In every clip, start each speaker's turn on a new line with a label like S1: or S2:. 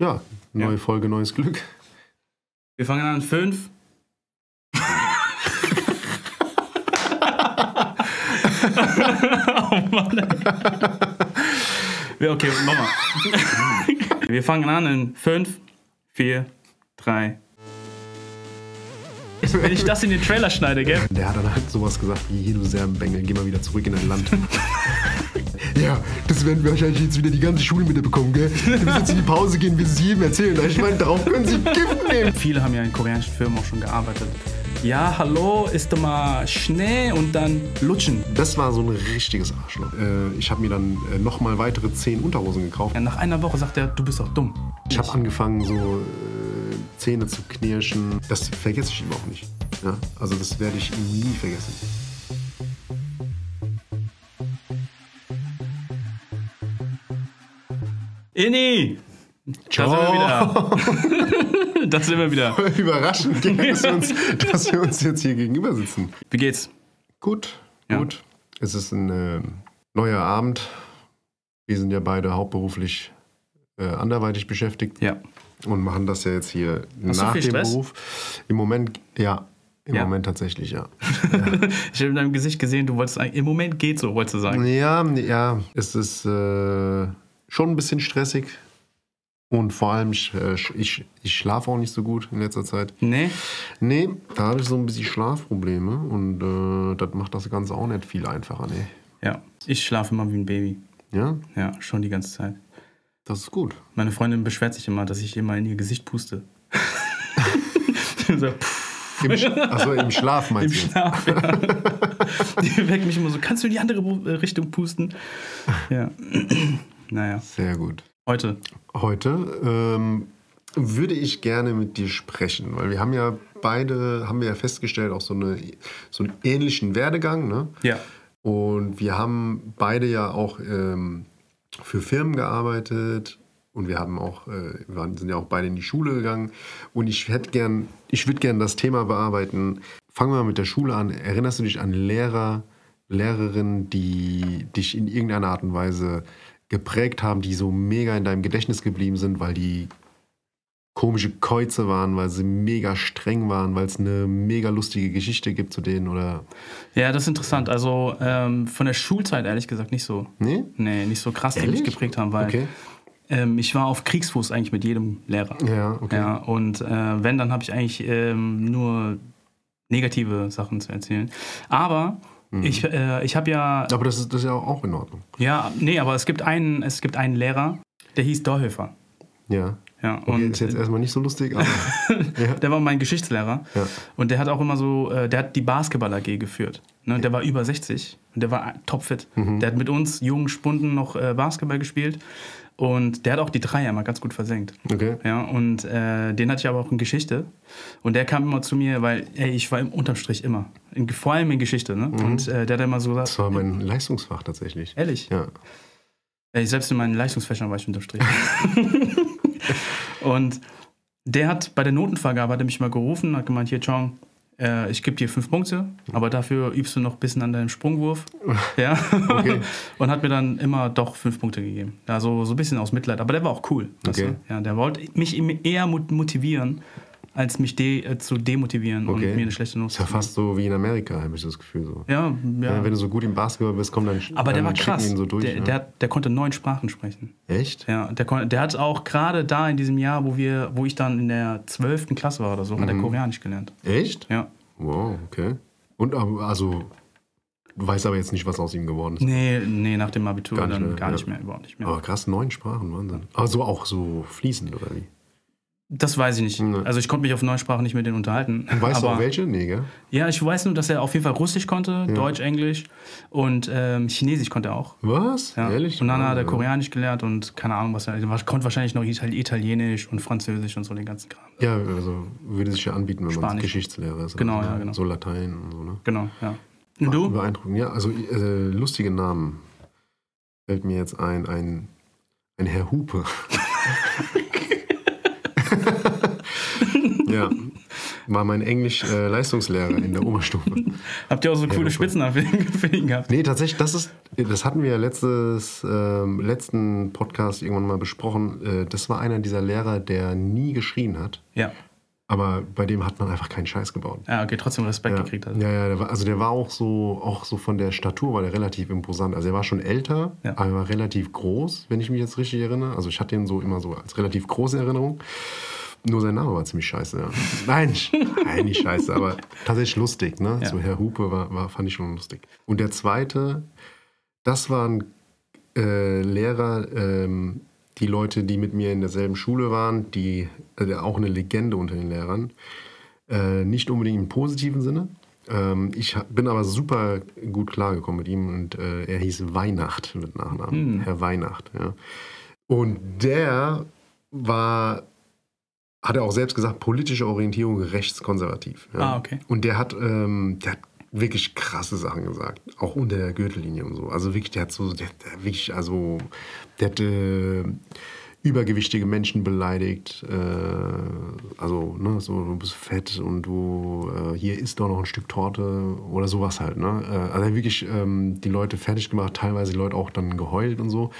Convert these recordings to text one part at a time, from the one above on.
S1: Ja, neue
S2: Ja.
S1: Folge, neues Glück.
S2: Wir fangen an. Fünf. oh Mann. ey. Ja, okay, nochmal. Wir fangen an in fünf, vier, drei. Wenn ich das in den Trailer schneide, gell?
S1: Der hat dann halt sowas gesagt wie, hier du Serbenbengel, geh mal wieder zurück in dein Land. ja, das werden wir wahrscheinlich jetzt wieder die ganze Schule mitbekommen, gell? Wir müssen jetzt in die Pause gehen, wir es jedem erzählen. Ich meine, darauf können sie Gift nehmen.
S2: Viele haben ja in koreanischen Filmen auch schon gearbeitet. Ja, hallo, ist doch mal Schnee und dann lutschen.
S1: Das war so ein richtiges Arschloch. Äh, ich habe mir dann äh, nochmal weitere zehn Unterhosen gekauft.
S2: Ja, nach einer Woche sagt er, du bist doch dumm.
S1: Ich habe angefangen, so äh, Zähne zu knirschen. Das vergesse ich ihm auch nicht. Ja? Also das werde ich ihm nie vergessen.
S2: Inni! Da sind wir wieder. da sind wir wieder.
S1: Überraschend, gell, dass, wir uns, dass wir uns jetzt hier gegenüber sitzen.
S2: Wie geht's?
S1: Gut,
S2: Ja.
S1: gut. Es ist ein äh, neuer Abend. Wir sind ja beide hauptberuflich äh, anderweitig beschäftigt
S2: Ja.
S1: und machen das ja jetzt hier
S2: Hast
S1: nach dem
S2: Stress?
S1: Beruf. Im Moment, ja. Im
S2: Ja.
S1: Moment tatsächlich, ja.
S2: Ich habe in deinem Gesicht gesehen, du wolltest eigentlich, im Moment geht so, wolltest du sagen.
S1: Ja, ja, es ist äh, schon ein bisschen stressig. Und vor allem, ich, äh, ich, ich schlafe auch nicht so gut in letzter Zeit.
S2: Nee?
S1: Nee, da habe ich so ein bisschen Schlafprobleme und äh, das macht das Ganze auch nicht viel einfacher, nee.
S2: Ja. Ich schlafe immer wie ein Baby.
S1: Ja,
S2: Ja, schon die ganze Zeit.
S1: das ist gut.
S2: Meine Freundin beschwert sich immer, dass ich immer in ihr Gesicht puste. so,
S1: Im, Sch- achso, im Schlaf
S2: Im
S1: meinst du?
S2: Schlaf, ja. Die weckt mich immer so, kannst du in die andere äh, Richtung pusten? Ja. Naja,
S1: Sehr gut.
S2: heute.
S1: Heute ähm, würde ich gerne mit dir sprechen, weil wir haben ja beide, haben wir ja festgestellt, auch so, eine, so einen ähnlichen Werdegang, ne?
S2: Ja.
S1: Und wir haben beide ja auch ähm, für Firmen gearbeitet und wir haben auch, äh, wir sind ja auch beide in die Schule gegangen. Und ich hätte gern, ich würde gern das Thema bearbeiten. Fangen wir mal mit der Schule an. Erinnerst du dich an Lehrer, Lehrerinnen, die dich in irgendeiner Art und Weise geprägt haben, die so mega in deinem Gedächtnis geblieben sind, weil die komische Käuze waren, weil sie mega streng waren, weil es eine mega lustige Geschichte gibt zu denen oder
S2: Ja, das ist interessant. Also ähm, von der Schulzeit ehrlich gesagt nicht so.
S1: nee?
S2: Nee, nicht so krass, die mich
S1: Ehrlich?
S2: geprägt haben, weil
S1: Okay.
S2: ähm, ich war auf Kriegsfuß eigentlich mit jedem Lehrer.
S1: Ja, okay.
S2: Ja, und äh, wenn, dann habe ich eigentlich ähm, nur negative Sachen zu erzählen. Aber
S1: Mhm.
S2: ich, äh, ich habe ja,
S1: Aber das ist, das ist ja auch in Ordnung.
S2: ja, nee, aber es gibt einen, es gibt einen Lehrer, der hieß Dorhöfer.
S1: Ja.
S2: Ja,
S1: Okay,
S2: und
S1: ist jetzt erstmal nicht so lustig, aber. ja.
S2: der war mein Geschichtslehrer.
S1: Ja.
S2: Und der hat auch immer so, äh, der hat die Basketball AG geführt. Ne? Der war über 60 und der war topfit.
S1: Mhm.
S2: Der hat mit uns jungen Spunden noch äh, Basketball gespielt und der hat auch die Dreier immer ganz gut versenkt.
S1: Okay.
S2: Ja, und äh, den hatte ich aber auch in Geschichte. Und der kam immer zu mir, weil ey, ich war im Unterstrich immer. In, vor allem in Geschichte. Ne? Und äh, der hat immer so gesagt,
S1: Mhm. Das war mein Leistungsfach tatsächlich.
S2: ehrlich,
S1: Ja.
S2: Ey, selbst in meinen Leistungsfächern war ich unterm Strich. und der hat bei der Notenvergabe hat er mich mal gerufen, hat gemeint, hier, Chong, äh, ich gebe dir fünf Punkte, aber dafür übst du noch ein bisschen an deinem Sprungwurf. ja.
S1: Okay.
S2: Und hat mir dann immer doch fünf Punkte gegeben. Also so ein bisschen aus Mitleid. Aber der war auch cool.
S1: Okay.
S2: Ja, der wollte mich eher mot- motivieren, als mich de äh, zu demotivieren und
S1: Okay.
S2: mir eine schlechte Note
S1: Ist ja
S2: zu geben.
S1: fast so wie in Amerika, habe ich das Gefühl so.
S2: Ja, ja.
S1: Ja, wenn du so gut im Basketball bist, komm dann.
S2: aber der war krass.
S1: So durch,
S2: der,
S1: ja.
S2: der, hat- der konnte neun Sprachen sprechen.
S1: Echt?
S2: Ja, der, kon- der hat auch gerade da in diesem Jahr, wo wir, wo ich dann in der 12. Klasse war oder so, hat er Koreanisch gelernt.
S1: Echt?
S2: Ja.
S1: Wow, okay. Und aber, also, du weißt aber jetzt nicht, was aus ihm geworden ist.
S2: Nee, nee, nach dem Abitur
S1: Gar nicht
S2: dann
S1: mehr,
S2: gar
S1: ja.
S2: nicht mehr, überhaupt nicht mehr.
S1: Aber krass, neun Sprachen, Wahnsinn. Also auch so fließend, oder wie?
S2: Das weiß ich nicht.
S1: Nee.
S2: Also ich konnte mich auf neun Sprachen nicht mit denen unterhalten.
S1: Weißt
S2: aber,
S1: du auch welche? Nee, gell?
S2: Ja, ich weiß nur, dass er auf jeden Fall Russisch konnte, Deutsch, Englisch und ähm, Chinesisch konnte er auch.
S1: Was?
S2: Ja.
S1: Ehrlich?
S2: Und dann hat er
S1: Ja.
S2: Koreanisch gelernt und keine Ahnung, was er. Er konnte wahrscheinlich noch Ital- Italienisch und Französisch und so den ganzen Kram.
S1: Ja, also würde sich ja anbieten, wenn man
S2: Spanisch.
S1: Geschichtslehrer ist.
S2: Genau, ja, genau.
S1: So Latein und so, ne?
S2: Genau, ja. Und du?
S1: Beeindruckend. Ja, also äh, lustige Namen. Fällt mir jetzt ein, ein, ein Herr Hupe. ja, war mein Englisch-Leistungslehrer in der Oberstufe.
S2: Habt ihr auch so coole
S1: Hupe.
S2: Spitznamen für ihn gehabt?
S1: Nee, tatsächlich, das ist, das hatten wir ja letztes, ähm, letzten Podcast irgendwann mal besprochen. Äh, das war einer dieser Lehrer, der nie geschrien hat.
S2: Ja.
S1: Aber bei dem hat man einfach keinen Scheiß gebaut.
S2: Ja, okay, trotzdem Respekt
S1: Ja,
S2: gekriegt hat.
S1: ja, ja der war, also der war auch so, auch so von der Statur war der relativ imposant. Also er war schon älter,
S2: Ja.
S1: aber er war relativ groß, wenn ich mich jetzt richtig erinnere. Also ich hatte ihn so immer so als relativ große Erinnerung. Nur sein Name war ziemlich scheiße, ja. Nein, nein, nicht scheiße, aber tatsächlich lustig, ne?
S2: Ja.
S1: So Herr Hupe war, war, fand ich schon lustig. Und der zweite, das waren äh, Lehrer, ähm, die Leute, die mit mir in derselben Schule waren, die äh, auch eine Legende unter den Lehrern. Äh, nicht unbedingt im positiven Sinne. Ähm, ich bin aber super gut klargekommen mit ihm und äh, er hieß Weihnacht mit Nachnamen. Herr Weihnacht, ja. Und der war, hat er auch selbst gesagt, politische Orientierung rechtskonservativ. Ja.
S2: Ah, okay.
S1: Und der hat, ähm, der hat wirklich krasse Sachen gesagt, auch unter der Gürtellinie und so. Also wirklich, der hat so, der, der wirklich, also, der hat äh, übergewichtige Menschen beleidigt. Äh, also, ne, so, du bist fett und du, äh, hier isst doch noch ein Stück Torte oder sowas halt, ne. Äh, also er hat wirklich ähm, die Leute fertig gemacht, teilweise die Leute auch dann geheult und so.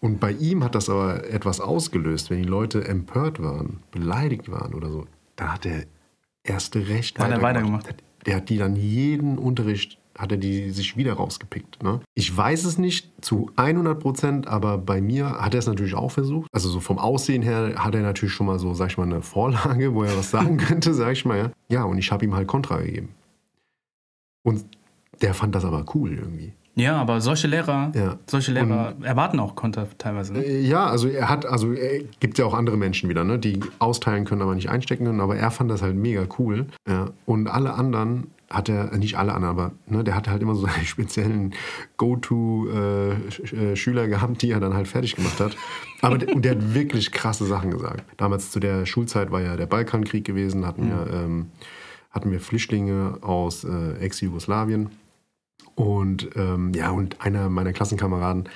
S1: Und bei ihm hat das aber etwas ausgelöst, wenn die Leute empört waren, beleidigt waren oder so. Da hat er erste Recht
S2: Hat er
S1: weitergemacht.
S2: weitergemacht.
S1: Der hat die dann jeden Unterricht, hat er die sich wieder rausgepickt. Ne? Ich weiß es nicht zu 100 Prozent, aber bei mir hat er es natürlich auch versucht. Also so vom Aussehen her hat er natürlich schon mal so, sag ich mal, eine Vorlage, wo er was sagen könnte, sag ich mal. Ja, ja und ich habe ihm halt Kontra gegeben. Und der fand das aber cool irgendwie.
S2: Ja, aber solche Lehrer,
S1: Ja.
S2: solche Lehrer erwarten auch Konter teilweise. Ne?
S1: Äh, Ja, also er hat, also er gibt ja auch andere Menschen wieder, ne, die austeilen können, aber nicht einstecken können. Aber er fand das halt mega cool. Ja. Und alle anderen hat er, äh, nicht alle anderen, aber ne, der hatte halt immer so seine speziellen Go-To-Schüler gehabt, die er dann halt fertig gemacht hat. Aber der, und der hat wirklich krasse Sachen gesagt. Damals zu der Schulzeit war ja der Balkankrieg gewesen, hatten wir, ähm, hatten wir Flüchtlinge aus äh, Ex-Jugoslawien. Und ähm, ja, und einer meiner Klassenkameraden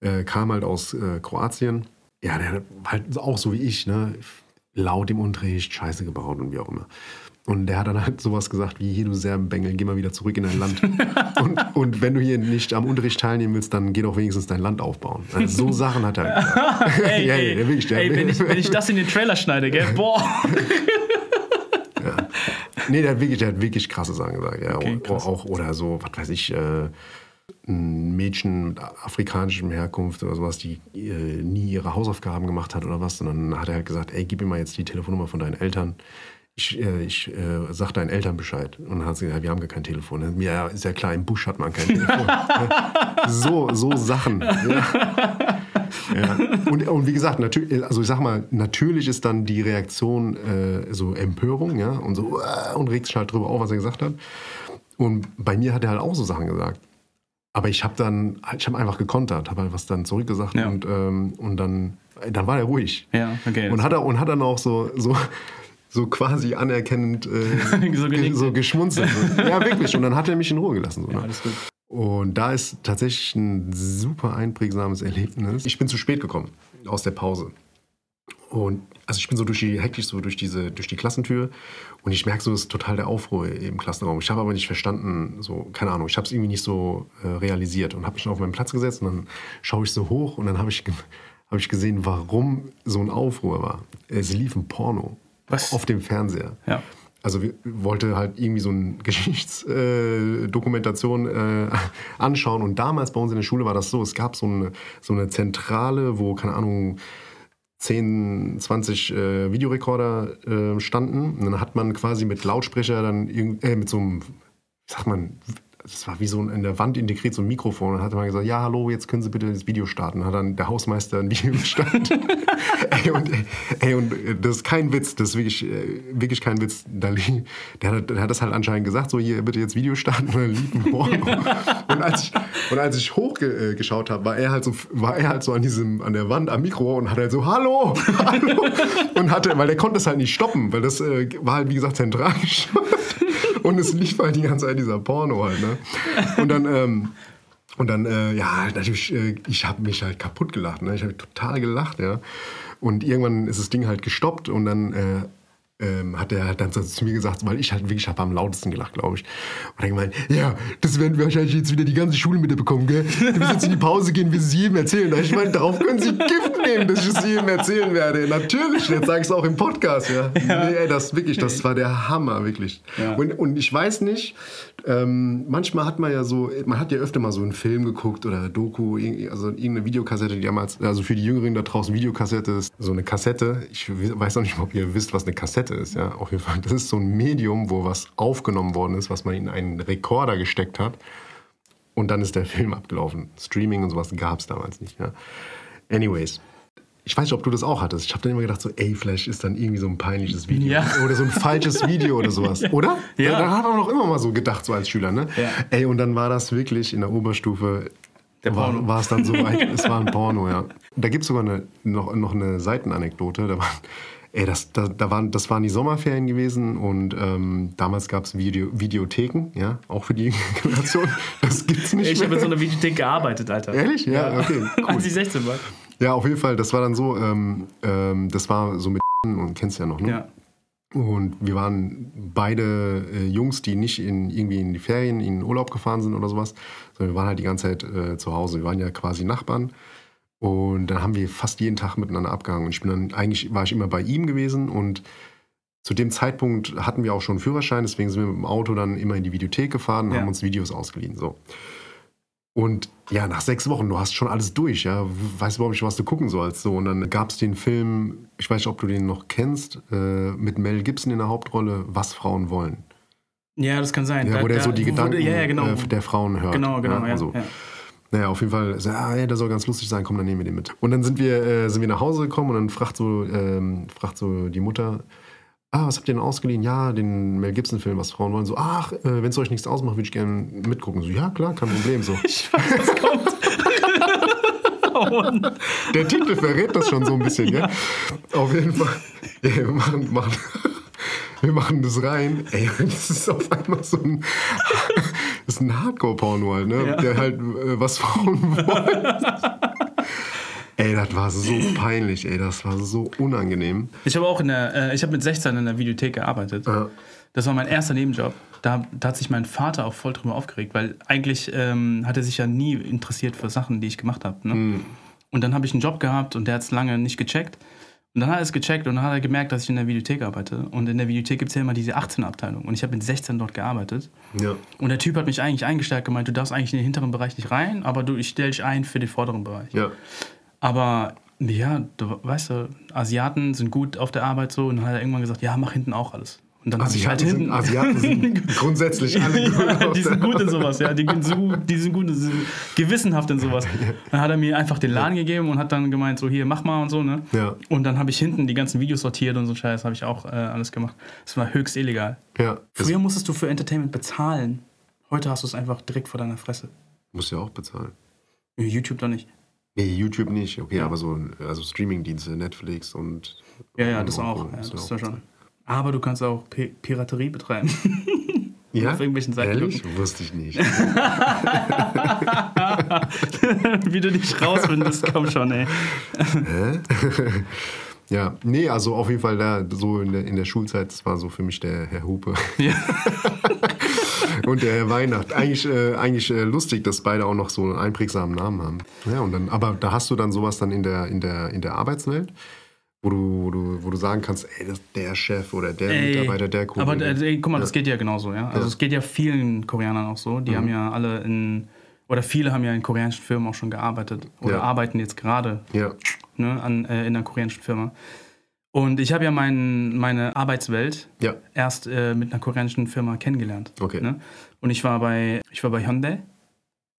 S1: äh, kam halt aus äh, Kroatien. Ja, der hat halt auch so wie ich, ne? Laut im Unterricht, Scheiße gebaut und wie auch immer. Und der hat dann halt sowas gesagt wie, hier du Serbenbengel, geh mal wieder zurück in dein Land. und, und wenn du hier nicht am Unterricht teilnehmen willst, dann geh doch wenigstens dein Land aufbauen. Also so Sachen hat er.
S2: Ey,
S1: Ja,
S2: ey,
S1: ja, wirklich,
S2: ey wenn, ich, wenn ich das in den Trailer schneide, gell? Boah.
S1: Nee, der hat wirklich, der hat wirklich krasse Sachen gesagt. Ja,
S2: Okay, krass.
S1: auch, oder so, was weiß ich, äh, ein Mädchen mit afrikanischem Herkunft oder sowas, die äh, nie ihre Hausaufgaben gemacht hat oder was. Und dann hat er halt gesagt, ey, gib mir mal jetzt die Telefonnummer von deinen Eltern. Ich, äh, ich äh, sag deinen Eltern Bescheid. Und dann hat sie gesagt, wir haben gar kein Telefon. Ja, ist ja klar, im Busch hat man kein Telefon. so, so Sachen. Ja. Ja. Und, und wie gesagt, natürlich, also ich sag mal, natürlich ist dann die Reaktion äh, so Empörung, ja, und so äh, und regt sich halt drüber auf, was er gesagt hat. Und bei mir hat er halt auch so Sachen gesagt. Aber ich habe dann, ich habe einfach gekontert, habe halt was dann zurückgesagt
S2: Ja.
S1: und, ähm, und dann, dann war er ruhig.
S2: Ja, okay.
S1: Und hat er und hat dann auch so, so, so quasi anerkennend äh,
S2: So
S1: so geschmunzelt. Ja, wirklich. Und dann hat er mich in Ruhe gelassen. So,
S2: ja,
S1: ne?
S2: alles gut.
S1: Und da ist tatsächlich ein super einprägsames Erlebnis. Ich bin zu spät gekommen aus der Pause. Und also ich bin so durch die, hektisch so durch diese, durch die Klassentür und ich merke so, es ist total der Aufruhr im Klassenraum. Ich habe aber nicht verstanden, so, keine Ahnung, ich habe es irgendwie nicht so äh, realisiert und habe mich dann auf meinen Platz gesetzt und dann schaue ich so hoch und dann habe ich, habe ich gesehen, warum so ein Aufruhr war. Es lief ein Porno
S2: Was?
S1: auf dem Fernseher.
S2: Ja.
S1: Also wollte halt irgendwie so eine Geschichtsdokumentation äh, äh, anschauen. Und damals bei uns in der Schule war das so, es gab so eine, so eine Zentrale, wo, keine Ahnung, 10, 20 äh, Videorekorder äh, standen. Und dann hat man quasi mit Lautsprecher dann äh, mit so einem, wie sagt man, das war wie so ein in der Wand integriert, so ein Mikrofon. Und hat man gesagt, ja, hallo, jetzt können Sie bitte das Video starten. Hat dann der Hausmeister ein Video gestartet. ey, und, ey, und äh, das ist kein Witz, das ist wirklich, äh, wirklich kein Witz. Der, hat, der hat das halt anscheinend gesagt, so hier bitte jetzt Video starten und dann lief ein Porno. und, als ich, und als ich hochgeschaut habe, war er halt so, war er halt so an diesem, an der Wand am Mikro und hat halt so, hallo, hallo. Und hatte, weil der konnte es halt nicht stoppen, weil das äh, war halt, wie gesagt, zentral geschaut. Und es lief halt die ganze Zeit dieser Porno halt, ne? Und dann, ähm, und dann, äh, ja, natürlich, äh, ich habe mich halt kaputt gelacht, ne? Ich habe total gelacht, ja. Und irgendwann ist das Ding halt gestoppt und dann äh, ähm, hat er dann so zu mir gesagt, weil ich halt wirklich habe am lautesten gelacht, glaube ich. Und er gemeint, ja, das werden wir wahrscheinlich jetzt wieder die ganze Schule mitbekommen, gell? Du musst jetzt in die Pause gehen, wir es jedem erzählen. Ich meine, darauf können Sie Gift nehmen, dass ich es jedem erzählen werde. Natürlich, jetzt sage ich es auch im Podcast, ja. ja. Nee, das wirklich, das war der Hammer, wirklich. Ja. Und, und ich weiß nicht, ähm, manchmal hat man ja so, man hat ja öfter mal so einen Film geguckt oder Doku, also irgendeine Videokassette, die damals, also für die Jüngeren da draußen, Videokassette ist so eine Kassette. Ich weiß auch nicht, ob ihr wisst, was eine Kassette Kassette ist. Ja, auf jeden Fall. Das ist so ein Medium, wo was aufgenommen worden ist, was man in einen Rekorder gesteckt hat. Und dann ist der Film abgelaufen. Streaming und sowas gab es damals nicht. Ja. Anyways. Ich weiß nicht, ob du das auch hattest. Ich habe dann immer gedacht, so, ey, vielleicht ist dann irgendwie so ein peinliches Video. Ja. Oder so ein falsches Video oder sowas. Oder? Ja. Da, hat man auch immer mal so gedacht, so als Schüler, ne? Ja. Ey, und dann war das wirklich in der Oberstufe der Porno. War, war es dann so weit, es war ein Porno, ja. Da gibt es sogar eine, noch, noch eine Seitenanekdote. Da waren Ey, das, da, da waren, das waren die Sommerferien gewesen und ähm, damals gab es Video, Videotheken, ja, auch für die Generation. Das gibt's nicht.
S2: Ich habe in so einer Videothek gearbeitet, Alter.
S1: Ehrlich? Ja, ja. okay.
S2: Cool. Als ich 16 war.
S1: Ja, auf jeden Fall. Das war dann so, ähm, ähm, das war so mit und kennst ja noch, ne? Ja. Und wir waren beide äh, Jungs, die nicht in, irgendwie in die Ferien, in den Urlaub gefahren sind oder sowas, sondern wir waren halt die ganze Zeit äh, zu Hause. Wir waren ja quasi Nachbarn. Und dann haben wir fast jeden Tag miteinander abgehangen. Und ich bin dann, eigentlich war ich immer bei ihm gewesen und zu dem Zeitpunkt hatten wir auch schon einen Führerschein, deswegen sind wir mit dem Auto dann immer in die Videothek gefahren und ja. haben uns Videos ausgeliehen. So. Und ja, nach sechs Wochen, du hast schon alles durch, ja. Weißt überhaupt nicht, was du gucken sollst. So. Und dann gab es den Film, ich weiß nicht, ob du den noch kennst, äh, mit Mel Gibson in der Hauptrolle, Was Frauen wollen.
S2: Ja, das kann sein.
S1: Ja, wo
S2: da,
S1: der so die Gedanken
S2: wurde, ja, ja, genau.
S1: äh, der Frauen hört.
S2: Genau, genau. Ja,
S1: so. Naja, auf jeden Fall, so, ah, ja, der soll ganz lustig sein, komm, dann nehmen wir den mit. Und dann sind wir, äh, sind wir nach Hause gekommen und dann fragt so, ähm, fragt so die Mutter, ah, was habt ihr denn ausgeliehen? Ja, den Mel Gibson-Film, was Frauen wollen. So, ach, äh, wenn es euch nichts ausmacht, würde ich gerne mitgucken. So, ja, klar, kein Problem. So.
S2: ich weiß, was kommt.
S1: oh, Der Titel verrät das schon so ein bisschen, ja. ja? Auf jeden Fall. Ja, wir machen, machen, wir machen das rein. Ey, das ist auf einmal so ein das ist ein Hardcore-Porno halt, ne? Ja. Der halt äh, was Frauen wollen. ey, das war so peinlich, ey, das war so unangenehm.
S2: Ich habe auch in der, äh, ich habe mit 16 in der Videothek gearbeitet. Ja. Das war mein erster Nebenjob. Da, da, hat sich mein Vater auch voll drüber aufgeregt, weil eigentlich ähm, hat er sich ja nie interessiert für Sachen, die ich gemacht habe. Ne? Mhm. Und dann habe ich einen Job gehabt und der hat es lange nicht gecheckt. Und dann hat er es gecheckt und dann hat er gemerkt, dass ich in der Videothek arbeite. Und in der Videothek gibt es ja immer diese 18-Abteilung. Und ich habe mit 16 dort gearbeitet.
S1: Ja.
S2: Und der Typ hat mich eigentlich eingestellt, gemeint, du darfst eigentlich in den hinteren Bereich nicht rein, aber du, ich stelle dich ein für den vorderen Bereich.
S1: Ja.
S2: Aber ja, du weißt du, Asiaten sind gut auf der Arbeit so. Und dann hat er irgendwann gesagt, ja, mach hinten auch alles.
S1: Und dann Asiaten, halt hinten, sind, Asiaten sind grundsätzlich alle gut.
S2: ja, die sind gut in sowas, ja. Die, sind so, die sind gut, sind gewissenhaft in sowas. Dann hat er mir einfach den Laden gegeben und hat dann gemeint, so hier, mach mal und so, ne?
S1: Ja.
S2: Und dann habe ich hinten die ganzen Videos sortiert und so Scheiß, habe ich auch äh, alles gemacht. Das war höchst illegal.
S1: Ja.
S2: Früher musstest du für Entertainment bezahlen. Heute hast du es einfach direkt vor deiner Fresse.
S1: Musst ja auch bezahlen.
S2: YouTube doch nicht.
S1: Nee, YouTube nicht, okay, ja. aber so also Streamingdienste, Netflix und.
S2: Ja, ja, das auch. Ja, das ist ja schon. Aber du kannst auch P Piraterie betreiben.
S1: Ja?
S2: Auf irgendwelchen Seiten.
S1: Ehrlich? Gucken. Wusste ich nicht.
S2: Wie du dich rausfindest, komm schon, ey.
S1: Hä? Ja, nee, also auf jeden Fall da, so in der, in der Schulzeit, das war so für mich der Herr Hupe. Ja. und der Herr Weihnacht. Eigentlich, äh, eigentlich äh, lustig, dass beide auch noch so einen einprägsamen Namen haben. Ja, und dann, aber da hast du dann sowas dann in der, in der, in der Arbeitswelt? Wo du, wo du, wo du sagen kannst, ey, das ist der Chef oder der ey, Mitarbeiter, der
S2: Kollege. Aber äh, guck mal, ja. das geht ja genauso, ja. Also ja. es geht ja vielen Koreanern auch so. Die mhm. haben ja alle in, oder viele haben ja in koreanischen Firmen auch schon gearbeitet oder ja. arbeiten jetzt gerade
S1: ja.
S2: ne, an, äh, in einer koreanischen Firma. Und ich habe ja mein, meine Arbeitswelt erst äh, mit einer koreanischen Firma kennengelernt.
S1: Okay.
S2: Ne? Und ich war bei, ich war bei Hyundai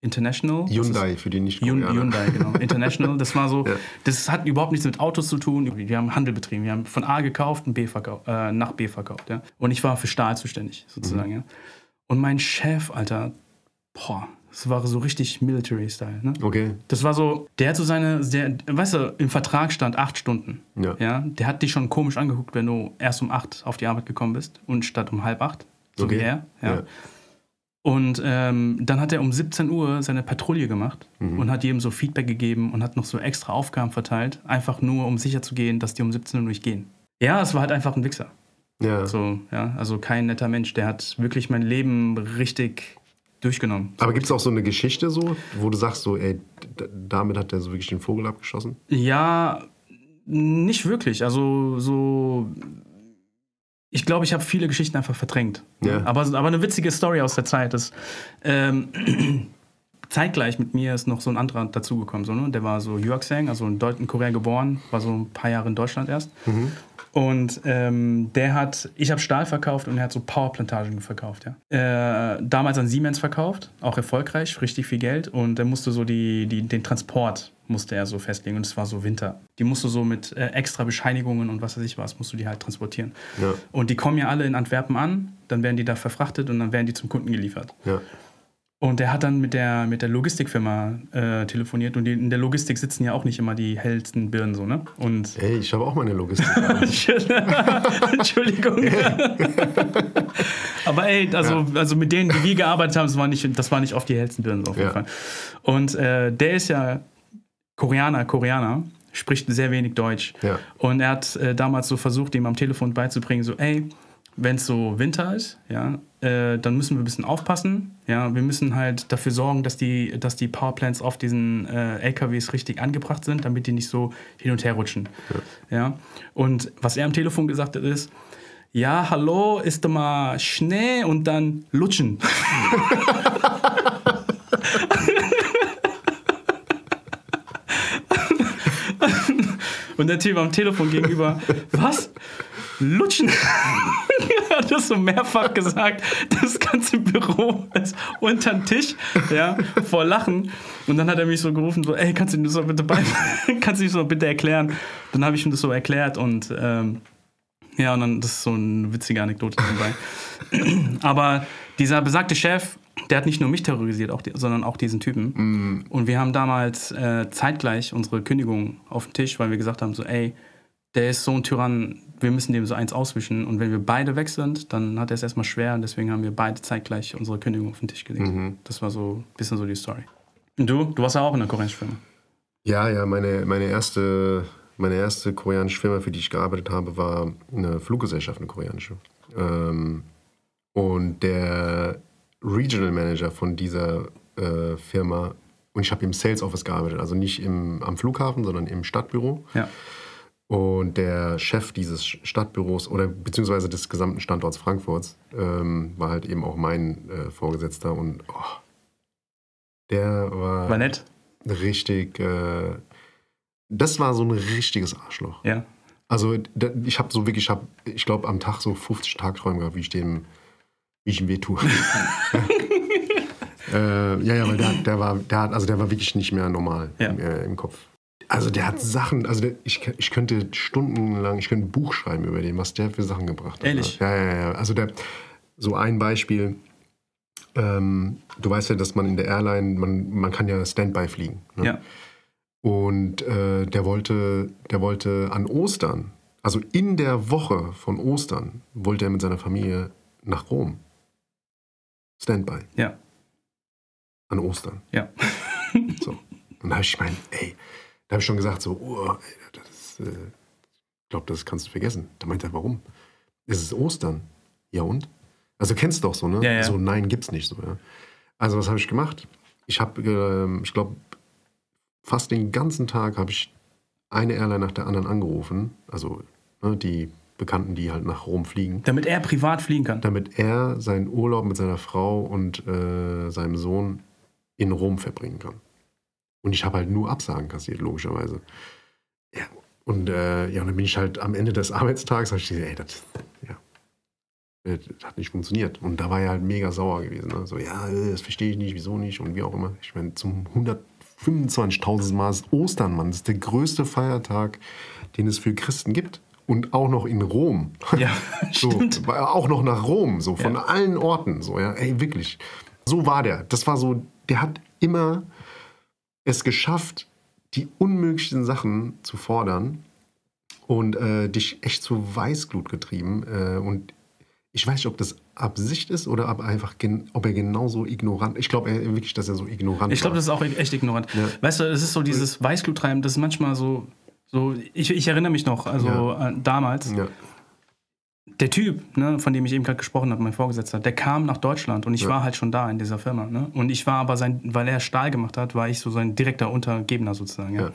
S2: International.
S1: Hyundai für die nicht
S2: Hyundai, genau. International. Das war so, ja. das hat überhaupt nichts mit Autos zu tun. Wir haben Handel betrieben. Wir haben von A gekauft und B verkauft, äh, nach B verkauft. Ja. Und ich war für Stahl zuständig, sozusagen. Mhm. Ja. Und mein Chef, Alter, boah, das war so richtig Military-Style. Ne?
S1: Okay.
S2: Das war so, der hat so seine, der, weißt du, im Vertrag stand acht Stunden.
S1: Ja.
S2: ja. Der hat dich schon komisch angeguckt, wenn du erst um acht auf die Arbeit gekommen bist und statt um halb acht. So okay. wie er. Ja. ja. Und ähm, dann hat er um 17 Uhr seine Patrouille gemacht mhm. und hat jedem so Feedback gegeben und hat noch so extra Aufgaben verteilt, einfach nur um sicherzugehen, dass die um 17 Uhr nicht gehen. Ja, es war halt einfach ein Wichser. Ja. So, ja. Also kein netter Mensch. Der hat wirklich mein Leben richtig durchgenommen.
S1: Aber gibt es auch so eine Geschichte so, wo du sagst, so, ey, damit hat der so wirklich den Vogel abgeschossen?
S2: Ja, nicht wirklich. Also so. Ich glaube, ich habe viele Geschichten einfach verdrängt. Ja. Aber, aber eine witzige Story aus der Zeit ist. Ähm, zeitgleich mit mir ist noch so ein anderer dazugekommen. So, ne? Der war so Yuakseng, also in, in Korea geboren, war so ein paar Jahre in Deutschland erst. Mhm. Und ähm, der hat, ich habe Stahl verkauft und er hat so Powerplantagen verkauft, ja. Äh, damals an Siemens verkauft, auch erfolgreich, richtig viel Geld. Und er musste so die, die, den Transport musste er so festlegen und es war so Winter. Die musst du so mit äh, extra Bescheinigungen und was weiß ich was, musst du die halt transportieren. Ja. Und die kommen ja alle in Antwerpen an, dann werden die da verfrachtet und dann werden die zum Kunden geliefert. Ja. Und er hat dann mit der, mit der Logistikfirma äh, telefoniert und die, in der Logistik sitzen ja auch nicht immer die hellsten Birnen so, ne? Und
S1: Ey, ich habe auch meine Logistik.
S2: Entschuldigung. Aber ey, also, ja. also mit denen, die wir gearbeitet haben, das war nicht, das war nicht oft die hellsten Birnen auf jeden ja. Fall. Und äh, der ist ja Koreaner, Koreaner, spricht sehr wenig Deutsch. Ja. Und er hat äh, damals so versucht, ihm am Telefon beizubringen, so, ey, wenn es so Winter ist, ja, äh, dann müssen wir ein bisschen aufpassen. Ja, wir müssen halt dafür sorgen, dass die, dass die Powerplants auf diesen äh, LKWs richtig angebracht sind, damit die nicht so hin und her rutschen. Ja. ja. Und was er am Telefon gesagt hat, ist, ja, hallo, ist da mal Schnee und dann lutschen. und der Typ am Telefon gegenüber, was? Lutschen? hat das so mehrfach gesagt. Das ganze Büro ist unter den Tisch, ja, vor Lachen. Und dann hat er mich so gerufen, so, ey, kannst du das so bitte bei, kannst du das so bitte erklären? Dann habe ich ihm das so erklärt und ähm, ja, und dann, das ist so eine witzige Anekdote dabei. Aber dieser besagte Chef, der hat nicht nur mich terrorisiert, auch die, sondern auch diesen Typen. Mm. Und wir haben damals äh, zeitgleich unsere Kündigung auf den Tisch, weil wir gesagt haben, so, ey, der ist so ein Tyrann, wir müssen dem so eins auswischen. Und wenn wir beide weg sind, dann hat er es erstmal schwer und deswegen haben wir beide zeitgleich unsere Kündigung auf den Tisch gelegt. Mhm. Das war so ein bisschen so die Story. Und du? Du warst ja auch in der koreanischen Firma.
S1: Ja, ja, meine, meine, erste, meine erste koreanische Firma, für die ich gearbeitet habe, war eine Fluggesellschaft, eine koreanische. Ähm, und der Regional Manager von dieser äh, Firma, und ich habe im Sales Office gearbeitet, also nicht im, am Flughafen, sondern im Stadtbüro. Ja. Und der Chef dieses Stadtbüros oder beziehungsweise des gesamten Standorts Frankfurts ähm, war halt eben auch mein äh, Vorgesetzter und oh, der war,
S2: war nett.
S1: Richtig, äh, das war so ein richtiges Arschloch. Ja. Also ich habe so wirklich, ich habe, ich glaube, am Tag so 50 Tagträume gehabt, wie ich dem, wie ich ihm weh tue. äh, ja, ja, weil der, der war, der hat, also der war wirklich nicht mehr normal ja. im, äh, im Kopf. Also der hat Sachen, also der, ich, ich könnte stundenlang, ich könnte ein Buch schreiben über den, was der für Sachen gebracht hat.
S2: Ehrlich?
S1: Ja, ja, ja. Also der, so ein Beispiel, ähm, du weißt ja, dass man in der Airline, man, man kann ja Standby fliegen. Ne? Ja. Und äh, der, wollte, der wollte an Ostern, also in der Woche von Ostern, wollte er mit seiner Familie nach Rom. Standby.
S2: Ja.
S1: An Ostern.
S2: Ja.
S1: so. Und da habe ich gemeint, ey, da habe ich schon gesagt, so, oh, das, äh, ich glaube, das kannst du vergessen. Da meint er, warum? Es ist Ostern. Ja und? Also kennst du doch so, ne?
S2: Ja, ja.
S1: So, nein, gibt's nicht so, ja. Also was habe ich gemacht? Ich habe, äh, ich glaube, fast den ganzen Tag habe ich eine Airline nach der anderen angerufen. Also ne, die Bekannten, die halt nach Rom fliegen.
S2: Damit er privat fliegen kann.
S1: Damit er seinen Urlaub mit seiner Frau und äh, seinem Sohn in Rom verbringen kann. Und ich habe halt nur Absagen kassiert, logischerweise. Ja, und äh, ja, und dann bin ich halt am Ende des Arbeitstags, habe ich gesagt, ey, das, ja, das hat nicht funktioniert. Und da war er halt mega sauer gewesen. Ne? So, ja, das verstehe ich nicht, wieso nicht und wie auch immer. Ich meine, zum 125.000 Mal ist Ostern, Mann. Das ist der größte Feiertag, den es für Christen gibt. Und auch noch in Rom.
S2: Ja,
S1: so,
S2: stimmt.
S1: Auch noch nach Rom, so von ja. allen Orten. So, ja, ey, wirklich. So war der. Das war so, der hat immer es geschafft, die unmöglichen Sachen zu fordern und äh, dich echt zu Weißglut getrieben. Äh, und ich weiß nicht, ob das Absicht ist oder ob, einfach ob er genauso ignorant Ich glaube wirklich, dass er so ignorant
S2: Ich glaube, das ist auch echt ignorant. Ja. Weißt du, es ist so dieses Weißgluttreiben, das ist manchmal so. so ich, ich erinnere mich noch, also ja. damals. Ja. Der Typ, ne, von dem ich eben gerade gesprochen habe, mein Vorgesetzter, der kam nach Deutschland und ich
S1: Ja.
S2: war halt schon da in dieser Firma. Ne? Und ich war aber sein, weil er Stahl gemacht hat, war ich so sein direkter Untergebener sozusagen. Ja.
S1: Ja.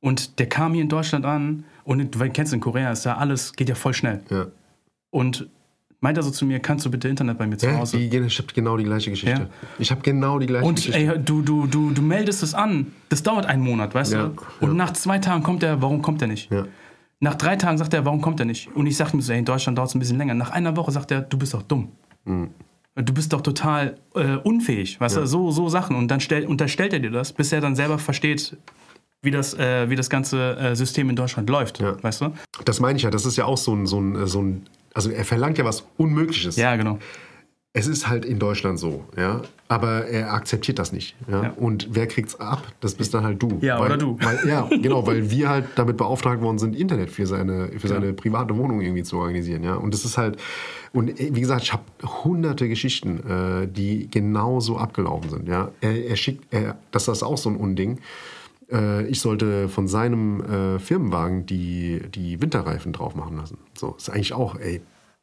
S2: Und der kam hier in Deutschland an und du kennst in Korea, ist ja alles, geht ja voll schnell.
S1: Ja.
S2: Und meint er so zu mir, kannst du bitte Internet bei mir zu
S1: Ja,
S2: Hause?
S1: die, ich habe genau die gleiche Geschichte.
S2: Ja.
S1: Ich habe genau die gleiche
S2: Und
S1: Geschichte.
S2: ey, du, du, du, du meldest es an. Das dauert einen Monat, weißt
S1: Ja,
S2: du? Und nach zwei Tagen kommt er, warum kommt er nicht?
S1: ja.
S2: Nach drei Tagen sagt er, warum kommt er nicht? Und ich sage ihm so, ey, in Deutschland dauert es ein bisschen länger. Nach einer Woche sagt er, du bist doch dumm. Du bist doch total äh, unfähig, weißt
S1: Ja.
S2: du? So, so Sachen. Und dann stell, unterstellt er dir das, bis er dann selber versteht, wie das, äh, wie das ganze äh, System in Deutschland läuft,
S1: Ja.
S2: weißt du?
S1: Das meine ich ja. Das ist ja auch so ein, so ein, äh, so ein. Also er verlangt ja was Unmögliches.
S2: Ja, genau.
S1: Es ist halt in Deutschland so, ja. Aber er akzeptiert das nicht. Ja?
S2: Ja.
S1: Und wer kriegt's ab? Das bist dann halt du.
S2: Ja,
S1: weil,
S2: oder du.
S1: Weil, ja, genau, weil wir halt damit beauftragt worden sind, Internet für seine, für seine private Wohnung irgendwie zu organisieren, ja. Und das ist halt, und äh, wie gesagt, ich habe hunderte Geschichten, äh, die genauso abgelaufen sind, ja. Er, er schickt, er, das ist auch so ein Unding. Äh, ich sollte von seinem äh, Firmenwagen die, die Winterreifen drauf machen lassen. So, ist eigentlich auch, ey,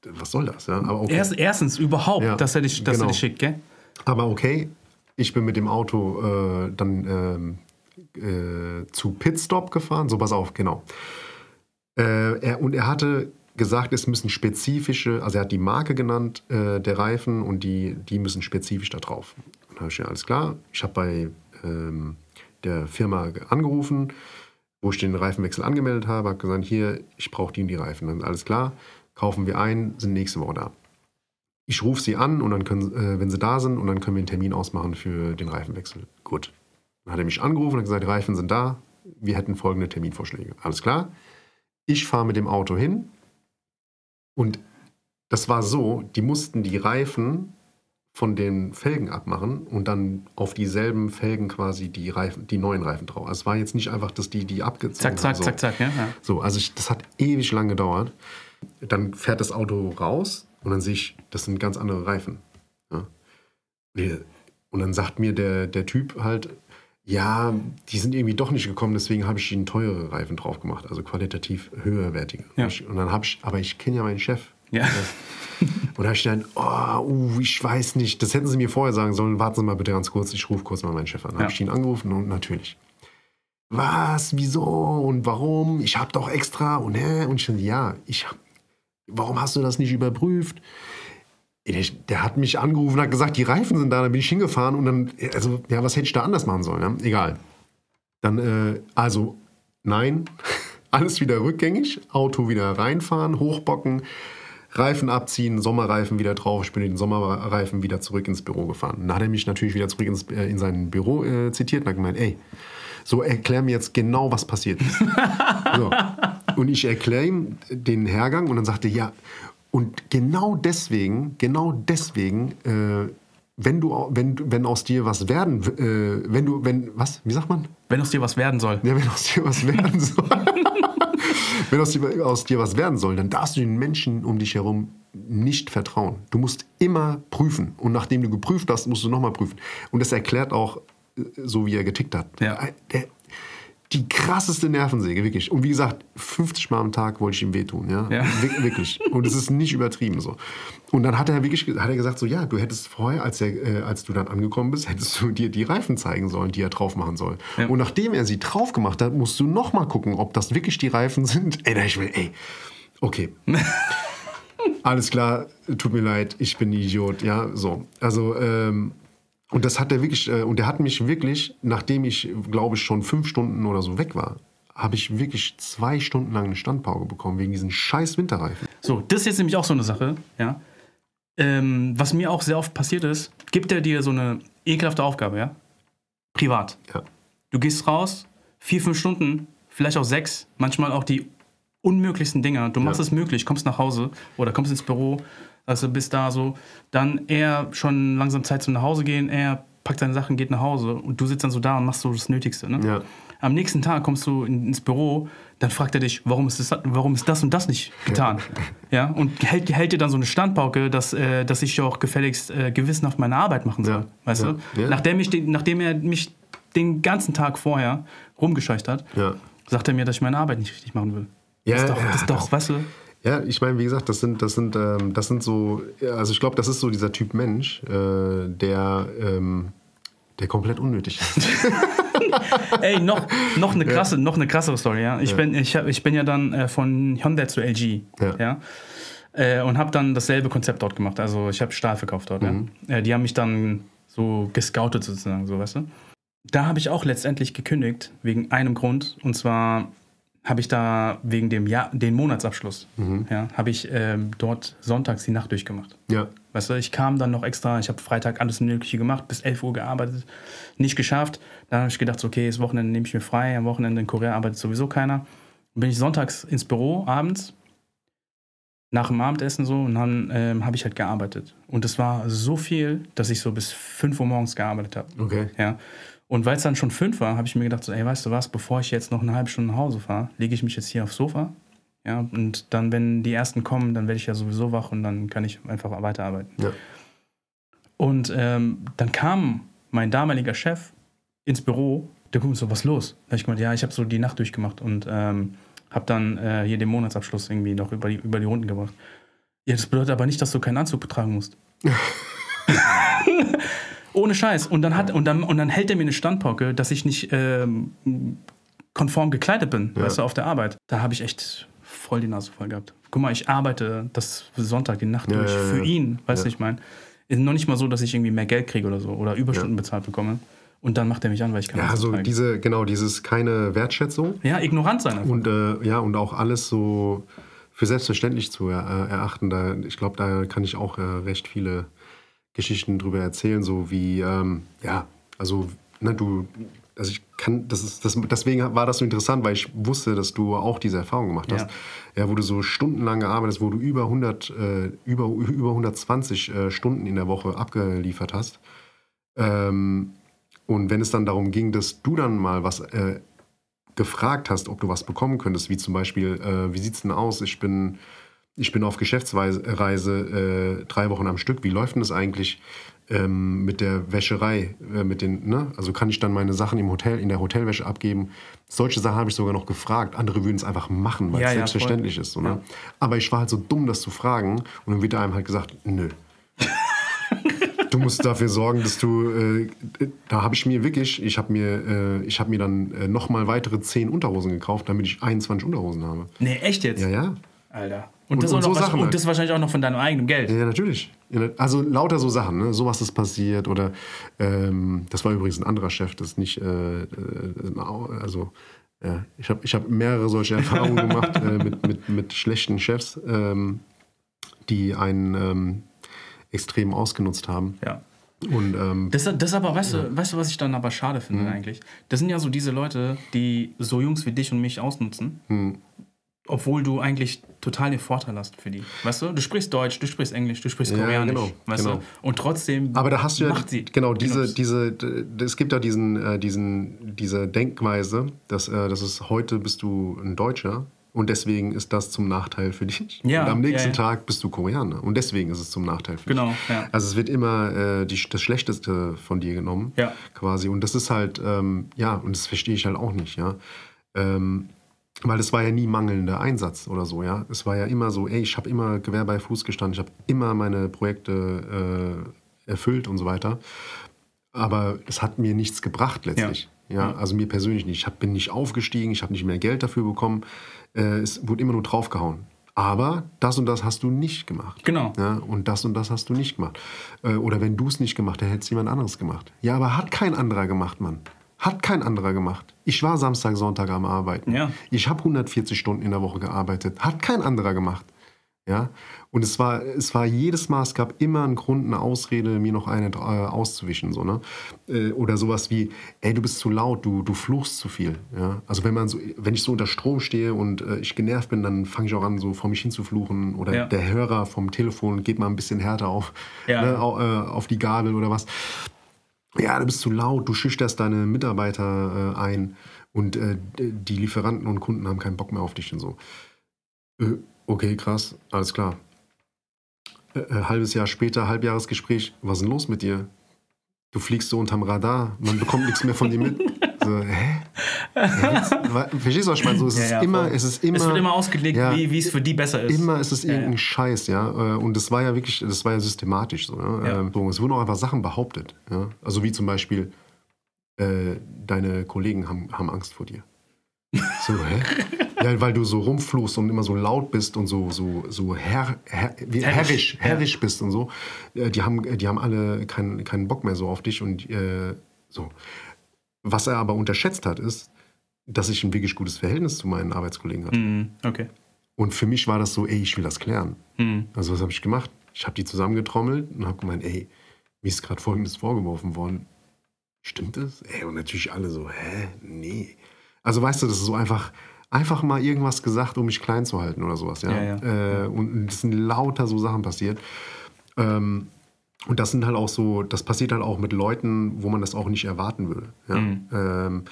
S1: was soll das? Ja? Aber okay.
S2: Erst, erstens überhaupt,
S1: Ja,
S2: dass er dich, dass
S1: genau.
S2: er dich schickt, gell?
S1: Aber okay, ich bin mit dem Auto äh, dann ähm, äh, zu Pitstop gefahren. So, pass auf, genau. Äh, er, und er hatte gesagt, es müssen spezifische, also er hat die Marke genannt, äh, der Reifen, und die, die müssen spezifisch da drauf. Und da habe ich ja alles klar. Ich habe bei ähm, der Firma ge- angerufen, wo ich den Reifenwechsel angemeldet habe, habe gesagt, hier, ich brauche die und die Reifen. Dann alles klar, kaufen wir ein, sind nächste Woche da ich rufe sie an und dann können, äh, wenn sie da sind, und dann können wir einen Termin ausmachen für den Reifenwechsel. Gut. Dann hat er mich angerufen und gesagt, die Reifen sind da, wir hätten folgende Terminvorschläge. Alles klar. Ich fahre mit dem Auto hin und das war so, die mussten die Reifen von den Felgen abmachen und dann auf dieselben Felgen quasi die Reifen, die neuen Reifen drauf. Also es war jetzt nicht einfach, dass die die abgezogen
S2: Zack, zack,
S1: haben. so.
S2: zack, zack, ja. ja.
S1: So, also ich, das hat ewig lang gedauert. Dann fährt das Auto raus und dann sehe ich, das sind ganz andere Reifen. Ja. Und dann sagt mir der, der Typ halt, ja, die sind irgendwie doch nicht gekommen, deswegen habe ich ihnen teure Reifen drauf gemacht, also qualitativ höherwertige.
S2: Ja.
S1: Und dann habe ich, aber ich kenne ja meinen Chef.
S2: Ja.
S1: Und da habe ich dann, oh, uh, ich weiß nicht, das hätten Sie mir vorher sagen sollen, warten Sie mal bitte ganz kurz, ich rufe kurz mal meinen Chef an. Dann
S2: Ja.
S1: habe ich ihn angerufen und natürlich. Was, wieso und warum? Ich habe doch extra und hä? Und ich dann, ja, ich hab, warum hast du das nicht überprüft? Ich, der hat mich angerufen und hat gesagt, die Reifen sind da, dann bin ich hingefahren und dann, also, ja, was hätte ich da anders machen sollen? Ja? Egal. Dann, äh, also, nein, alles wieder rückgängig, Auto wieder reinfahren, hochbocken, Reifen abziehen, Sommerreifen wieder drauf. Ich bin mit den Sommerreifen wieder zurück ins Büro gefahren. Dann hat er mich natürlich wieder zurück ins, äh, in sein Büro äh, zitiert und hat gemeint, ey, so erklär mir jetzt genau, was passiert ist. so. Und ich erkläre ihm den Hergang und dann sagte er, ja, und genau deswegen, genau deswegen, äh, wenn du, wenn, wenn aus dir was werden, äh, wenn du, wenn, was, wie sagt man?
S2: Wenn aus dir was werden soll.
S1: Ja, wenn aus dir was werden soll. wenn aus dir, aus dir was werden soll, dann darfst du den Menschen um dich herum nicht vertrauen. Du musst immer prüfen. Und nachdem du geprüft hast, musst du nochmal prüfen. Und das erklärt auch, äh, so wie er getickt hat.
S2: Ja.
S1: Der, die krasseste Nervensäge, wirklich. Und wie gesagt, 50 Mal am Tag wollte ich ihm wehtun. Ja?
S2: Ja.
S1: Wir- Wirklich. Und es ist nicht übertrieben so. Und dann hat er wirklich hat er gesagt, so ja, du hättest vorher, als, er, äh, als du dann angekommen bist, hättest du dir die Reifen zeigen sollen, die er drauf machen soll.
S2: Ja.
S1: Und nachdem er sie drauf gemacht hat, musst du noch mal gucken, ob das wirklich die Reifen sind. Ey, da ich will, ey, okay. Alles klar, tut mir leid, ich bin ein Idiot, ja, so. Also, ähm, und das hat er wirklich, äh, und der hat mich wirklich, nachdem ich, glaube ich, schon fünf Stunden oder so weg war, habe ich wirklich zwei Stunden lang eine Standpauke bekommen, wegen diesen scheiß Winterreifen.
S2: So, das ist jetzt nämlich auch so eine Sache, ja. Ähm, was mir auch sehr oft passiert ist, gibt er dir so eine ekelhafte Aufgabe, ja? Privat.
S1: Ja.
S2: Du gehst raus, vier, fünf Stunden, vielleicht auch sechs, manchmal auch die unmöglichsten Dinger. Du machst
S1: Ja.
S2: es möglich, kommst nach Hause oder kommst ins Büro, also bist da so, dann er schon langsam Zeit zum nach Hause gehen, er packt seine Sachen, geht nach Hause und du sitzt dann so da und machst so das Nötigste. Ne?
S1: Ja.
S2: Am nächsten Tag kommst du in, ins Büro, dann fragt er dich, warum ist das, warum ist das und das nicht getan? Ja, und hält, hält dir dann so eine Standpauke, dass, äh, dass ich auch gefälligst äh, gewissenhaft meine Arbeit machen soll.
S1: Ja,
S2: Weißt
S1: ja,
S2: du? Nachdem, ich den, nachdem er mich den ganzen Tag vorher rumgescheucht hat, sagt er mir, dass ich meine Arbeit nicht richtig machen will.
S1: Ja,
S2: das ist doch, das ist doch
S1: das-
S2: weißt du?
S1: Ja, ich meine, wie gesagt, das sind, das sind, ähm, das sind so, also ich glaube, das ist so dieser Typ Mensch, äh, der, ähm, der komplett unnötig ist.
S2: Ey, noch, noch, eine krasse, ja. noch eine krassere Story, ja. Ich, ja. Bin, ich, hab, ich bin ja dann äh, von Hyundai zu LG, ja. ja? Äh, und habe dann dasselbe Konzept dort gemacht. Also ich habe Stahl verkauft dort, mhm. ja. Äh, die haben mich dann so gescoutet sozusagen, so, weißt du. Da habe ich auch letztendlich gekündigt, wegen einem Grund. Und zwar habe ich da wegen dem Jahr, den Monatsabschluss, mhm. ja, habe ich ähm, dort sonntags die Nacht durchgemacht. Ja. Weißt du, ich kam dann noch extra, ich habe Freitag alles Mögliche gemacht, bis 11 Uhr gearbeitet, nicht geschafft. Dann habe ich gedacht, okay, das Wochenende nehme ich mir frei, am Wochenende in Korea arbeitet sowieso keiner. Dann bin ich sonntags ins Büro, abends, nach dem Abendessen so, und dann ähm, habe ich halt gearbeitet. Und es war so viel, dass ich so bis 5 Uhr morgens gearbeitet habe. Okay. Ja. Und weil es dann schon fünf war, habe ich mir gedacht, so, ey, weißt du was, bevor ich jetzt noch eine halbe Stunde nach Hause fahre, lege ich mich jetzt hier aufs Sofa. Ja, und dann, wenn die ersten kommen, dann werde ich ja sowieso wach und dann kann ich einfach weiterarbeiten. Ja. Und ähm, dann kam mein damaliger Chef ins Büro, der guckt so, was los? Da habe ich gemeint, ja, ich habe so die Nacht durchgemacht und ähm, habe dann äh, hier den Monatsabschluss irgendwie noch über die, über die Runden gebracht. Ja, das bedeutet aber nicht, dass du keinen Anzug betragen musst. Ohne Scheiß. Und dann, hat, und, dann, und dann hält er mir eine Standpauke, dass ich nicht ähm, konform gekleidet bin, ja. weißt du, auf der Arbeit. Da habe ich echt voll die Nase voll gehabt. Guck mal, ich arbeite das Sonntag die Nacht ja, durch ja, für ihn, weißt du, ich meine. Ist noch nicht mal so, dass ich irgendwie mehr Geld kriege oder so oder Überstunden bezahlt bekomme. Und dann macht er mich an, weil ich kann.
S1: Ja, so zeigen. diese, genau, dieses keine Wertschätzung.
S2: Ja, ignorant sein
S1: einfach. Und, äh, ja, und auch alles so für selbstverständlich zu er, äh, erachten. Da, ich glaube, da kann ich auch äh, recht viele Geschichten drüber erzählen, so wie, ähm, ja, also, ne, du, also ich kann, das ist, das, deswegen war das so interessant, weil ich wusste, dass du auch diese Erfahrung gemacht hast. Ja, ja wo du so stundenlang gearbeitet hast, wo du über 100, äh, über, über 120 äh, Stunden in der Woche abgeliefert hast. Ähm, und wenn es dann darum ging, dass du dann mal was äh, gefragt hast, ob du was bekommen könntest, wie zum Beispiel, äh, wie sieht es denn aus, ich bin ich bin auf Geschäftsreise äh, drei Wochen am Stück. Wie läuft denn das eigentlich ähm, mit der Wäscherei? Äh, mit den, ne? Also kann ich dann meine Sachen im Hotel, in der Hotelwäsche abgeben? Solche Sachen habe ich sogar noch gefragt. Andere würden es einfach machen, weil ja, es selbstverständlich voll. ist. So, ne? ja. Aber ich war halt so dumm, das zu fragen. Und dann wird einem halt gesagt, nö. du musst dafür sorgen, dass du, äh, da habe ich mir wirklich, ich habe mir, äh, ich habe mir dann äh, nochmal weitere zehn Unterhosen gekauft, damit ich 21 Unterhosen habe.
S2: Nee, echt jetzt?
S1: Ja, ja.
S2: Alter. Und, das, und, und so Sachen und halt. das wahrscheinlich auch noch von deinem eigenen Geld.
S1: Ja, natürlich. Also lauter so Sachen, ne? sowas ist passiert. Oder ähm, das war übrigens ein anderer Chef, das nicht, äh, äh also ja, ich habe ich hab mehrere solche Erfahrungen gemacht äh, mit, mit, mit schlechten Chefs, ähm, die einen ähm, extrem ausgenutzt haben.
S2: Ja. Und, ähm, das, das aber, weißt, ja. du, weißt du, was ich dann aber schade finde mhm. eigentlich? Das sind ja so diese Leute, die so Jungs wie dich und mich ausnutzen. Mhm obwohl du eigentlich total den Vorteil hast für die. Weißt du? Du sprichst Deutsch, du sprichst Englisch, du sprichst Koreanisch. Ja, genau, weißt genau. du? Und trotzdem.
S1: Aber da hast du ja. Genau, diese, diese, es gibt ja diesen, äh, diesen, diese Denkweise, dass, äh, dass es heute bist du ein Deutscher und deswegen ist das zum Nachteil für dich. Ja, und am nächsten ja, ja. Tag bist du Koreaner und deswegen ist es zum Nachteil für
S2: genau,
S1: dich.
S2: Genau. Ja.
S1: Also es wird immer äh, die, das Schlechteste von dir genommen, ja. quasi. Und das ist halt, ähm, ja, und das verstehe ich halt auch nicht, ja. Ähm, weil es war ja nie mangelnder Einsatz oder so, ja. Es war ja immer so, ey, ich habe immer Gewehr bei Fuß gestanden, ich habe immer meine Projekte äh, erfüllt und so weiter. Aber es hat mir nichts gebracht letztlich. Ja, ja also mir persönlich nicht. Ich hab, bin nicht aufgestiegen, ich habe nicht mehr Geld dafür bekommen. Äh, es wurde immer nur draufgehauen. Aber das und das hast du nicht gemacht.
S2: Genau.
S1: Ja, und das und das hast du nicht gemacht. Äh, oder wenn du es nicht gemacht hättest, hätte es jemand anderes gemacht. Ja, aber hat kein anderer gemacht, Mann. Hat kein anderer gemacht. Ich war Samstag, Sonntag am Arbeiten. Ja. Ich habe 140 Stunden in der Woche gearbeitet. Hat kein anderer gemacht. Ja? Und es war, es war jedes Mal, es gab immer einen Grund, eine Ausrede, mir noch eine äh, auszuwischen. So, ne? Äh, oder sowas wie, ey, du bist zu laut, du, du fluchst zu viel. Ja? Also wenn man so, wenn ich so unter Strom stehe und äh, ich genervt bin, dann fange ich auch an, so vor mich hin zu fluchen. Oder ja. der Hörer vom Telefon geht mal ein bisschen härter auf, ja. ne, auf, äh, auf die Gabel oder was ja, du bist zu laut, du schüchterst deine Mitarbeiter äh, ein und äh, die Lieferanten und Kunden haben keinen Bock mehr auf dich und so. Äh, okay, krass, alles klar. Äh, äh, halbes Jahr später, Halbjahresgespräch, was ist denn los mit dir? Du fliegst so unterm Radar, man bekommt nichts mehr von dir mit. So, hä? Verstehst du, was ich meine? So, es,
S2: Ja,
S1: ist
S2: ja,
S1: immer,
S2: voll.
S1: es ist immer.
S2: Es wird immer ausgelegt,
S1: Ja.
S2: wie es für die besser ist.
S1: Immer ist es irgendein. Scheiß, ja. Äh, Und das war ja wirklich, das war ja systematisch so. Ähm, so es wurden auch einfach Sachen behauptet. Ja? Also wie zum Beispiel, äh, deine Kollegen haben, haben Angst vor dir. So, hä? Ja, weil du so rumfluchst und immer so laut bist und so, so, so herr, herr, wie,
S2: Herrisch,
S1: herrisch, bist und so. Äh, Die haben, die haben alle keinen, keinen Bock mehr so auf dich und äh, so. Was er aber unterschätzt hat, ist, dass ich ein wirklich gutes Verhältnis zu meinen Arbeitskollegen hatte.
S2: Mhm, okay.
S1: Und für mich war das so, ey, ich will das klären.
S2: Mhm.
S1: Also was habe ich gemacht? Ich habe die zusammengetrommelt und habe gemeint, ey, mir ist gerade Folgendes vorgeworfen worden. Stimmt das? Ey, und natürlich alle so, hä? Nee. Also weißt du, das ist so einfach, einfach mal irgendwas gesagt, um mich klein zu halten oder sowas. Ja?
S2: Ja,
S1: Äh, und es sind lauter so Sachen passiert. Ähm, und das sind halt auch so, das passiert halt auch mit Leuten, wo man das auch nicht erwarten würde. Ja?
S2: Mhm.
S1: Ähm,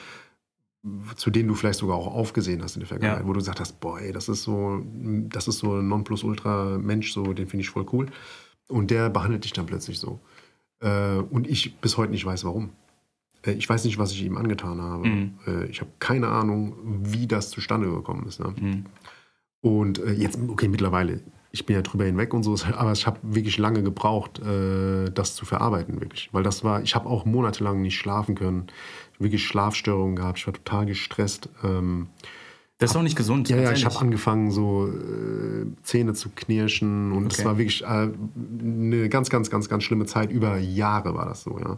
S1: zu denen du vielleicht sogar auch aufgesehen hast in der Vergangenheit,
S2: Ja.
S1: wo du gesagt hast, boah, ey, das ist so, das ist so ein Nonplusultra-Mensch, so, den finde ich voll cool. Und der behandelt dich dann plötzlich so. Äh, und ich bis heute nicht weiß, warum. Äh, ich weiß nicht, was ich ihm angetan habe.
S2: Mhm.
S1: Äh, ich habe keine Ahnung, wie das zustande gekommen ist. Ne?
S2: Mhm.
S1: Und äh, jetzt, okay, mittlerweile, ich bin ja drüber hinweg und so, aber ich habe wirklich lange gebraucht, äh, das zu verarbeiten, wirklich. Weil das war, ich habe auch monatelang nicht schlafen können, wirklich Schlafstörungen gehabt, ich war total gestresst. Ähm,
S2: Das ist auch nicht gesund.
S1: ja, ja, ich habe angefangen, so äh, Zähne zu knirschen und es
S2: Okay.
S1: war wirklich äh, eine ganz, ganz, ganz, ganz schlimme Zeit. Über Jahre war das so, ja.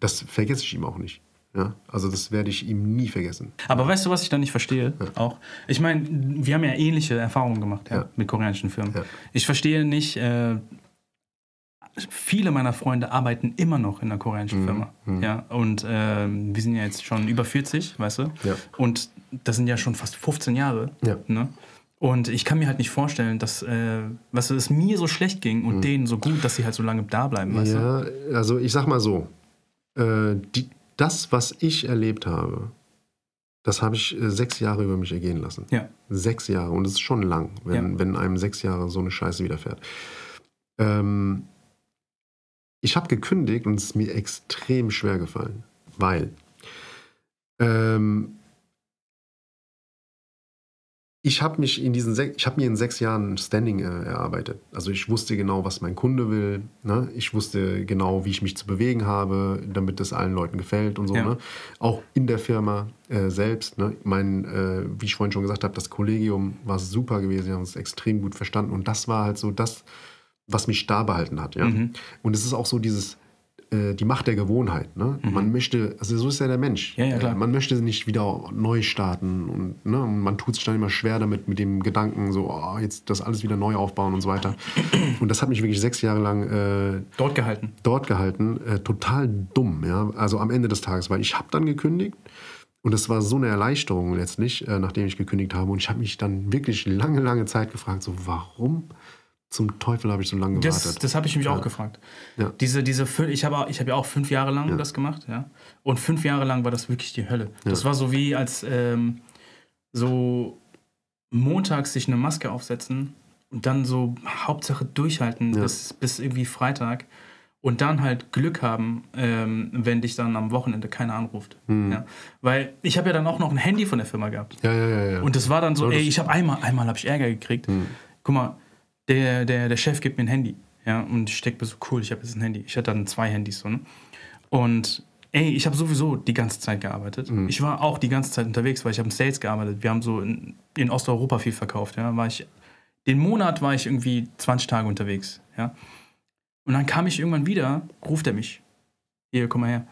S1: Das vergesse ich ihm auch nicht. Ja? Also das werde ich ihm nie vergessen.
S2: Aber weißt du, was ich da nicht verstehe? Auch. Ich meine, wir haben ja ähnliche Erfahrungen gemacht ja,
S1: Ja.
S2: mit koreanischen Firmen.
S1: Ja.
S2: Ich verstehe nicht, äh, viele meiner Freunde arbeiten immer noch in einer koreanischen
S1: Mhm.
S2: Firma.
S1: Mhm.
S2: Ja, und äh, wir sind ja jetzt schon über 40, weißt du?
S1: Ja.
S2: Und das sind ja schon fast 15 Jahre.
S1: Ja.
S2: Ne? Und ich kann mir halt nicht vorstellen, dass äh, weißt du, es mir so schlecht ging und denen so gut, dass sie halt so lange da bleiben. Weißt du?
S1: Mhm. Ja, also ich sag mal so, äh, die, das, was ich erlebt habe, das habe ich äh, sechs Jahre über mich ergehen lassen.
S2: Ja.
S1: Sechs Jahre. Und es ist schon lang, wenn,
S2: Ja.
S1: wenn einem sechs Jahre so eine Scheiße widerfährt. Ähm, ich habe gekündigt und es ist mir extrem schwer gefallen, weil ähm, ich habe mich in diesen ich habe mir in sechs Jahren Standing äh, erarbeitet. Also ich wusste genau, was mein Kunde will. Ne? Ich wusste genau, wie ich mich zu bewegen habe, damit es allen Leuten gefällt und so.
S2: Ja.
S1: Ne? Auch in der Firma äh, selbst. Ne? Mein, äh, wie ich vorhin schon gesagt habe, das Kollegium war super gewesen. Wir haben uns extrem gut verstanden. Und das war halt so das, was mich da behalten hat. Ja?
S2: Mhm.
S1: Und es ist auch so dieses, äh, die Macht der Gewohnheit. Ne? Man möchte, also so ist ja der Mensch.
S2: Mhm. Ja, ja, klar.
S1: Äh, Man möchte nicht wieder neu starten und, ne? und man tut sich dann immer schwer damit, mit dem Gedanken, so, oh, jetzt das alles wieder neu aufbauen und so weiter. Und das hat mich wirklich sechs Jahre lang äh,
S2: Dort gehalten.
S1: dort gehalten. Äh, total dumm, ja. Also am Ende des Tages, weil ich habe dann gekündigt und es war so eine Erleichterung letztlich, äh, nachdem ich gekündigt habe. Und ich habe mich dann wirklich lange, lange Zeit gefragt, so, warum zum Teufel habe ich so lange
S2: Das,
S1: gewartet?
S2: das habe ich mich
S1: Ja.
S2: auch gefragt.
S1: Ja.
S2: Diese, diese, ich habe ich hab ja auch fünf Jahre lang
S1: Ja.
S2: das gemacht, ja. Und fünf Jahre lang war das wirklich die Hölle. Das war so wie als ähm, so montags sich eine Maske aufsetzen und dann so Hauptsache durchhalten bis, bis irgendwie Freitag und dann halt Glück haben, ähm, wenn dich dann am Wochenende keiner anruft.
S1: Mhm.
S2: Ja. Weil ich habe ja dann auch noch ein Handy von der Firma gehabt.
S1: ja, ja, ja, ja.
S2: Und das war dann so,
S1: das-
S2: ey, ich habe einmal, einmal habe ich Ärger gekriegt. Guck mal, der, der, der Chef gibt mir ein Handy. Ja, und ich denke mir so, cool, ich habe jetzt ein Handy. Ich hatte dann zwei Handys so, ne? Und ey, ich habe sowieso die ganze Zeit gearbeitet. Ich war auch die ganze Zeit unterwegs, weil ich habe in Sales gearbeitet. Wir haben so in, in Osteuropa viel verkauft, ja. War ich, den Monat war ich irgendwie 20 Tage unterwegs, ja. Und dann kam ich irgendwann wieder, ruft er mich. Hier, komm mal her.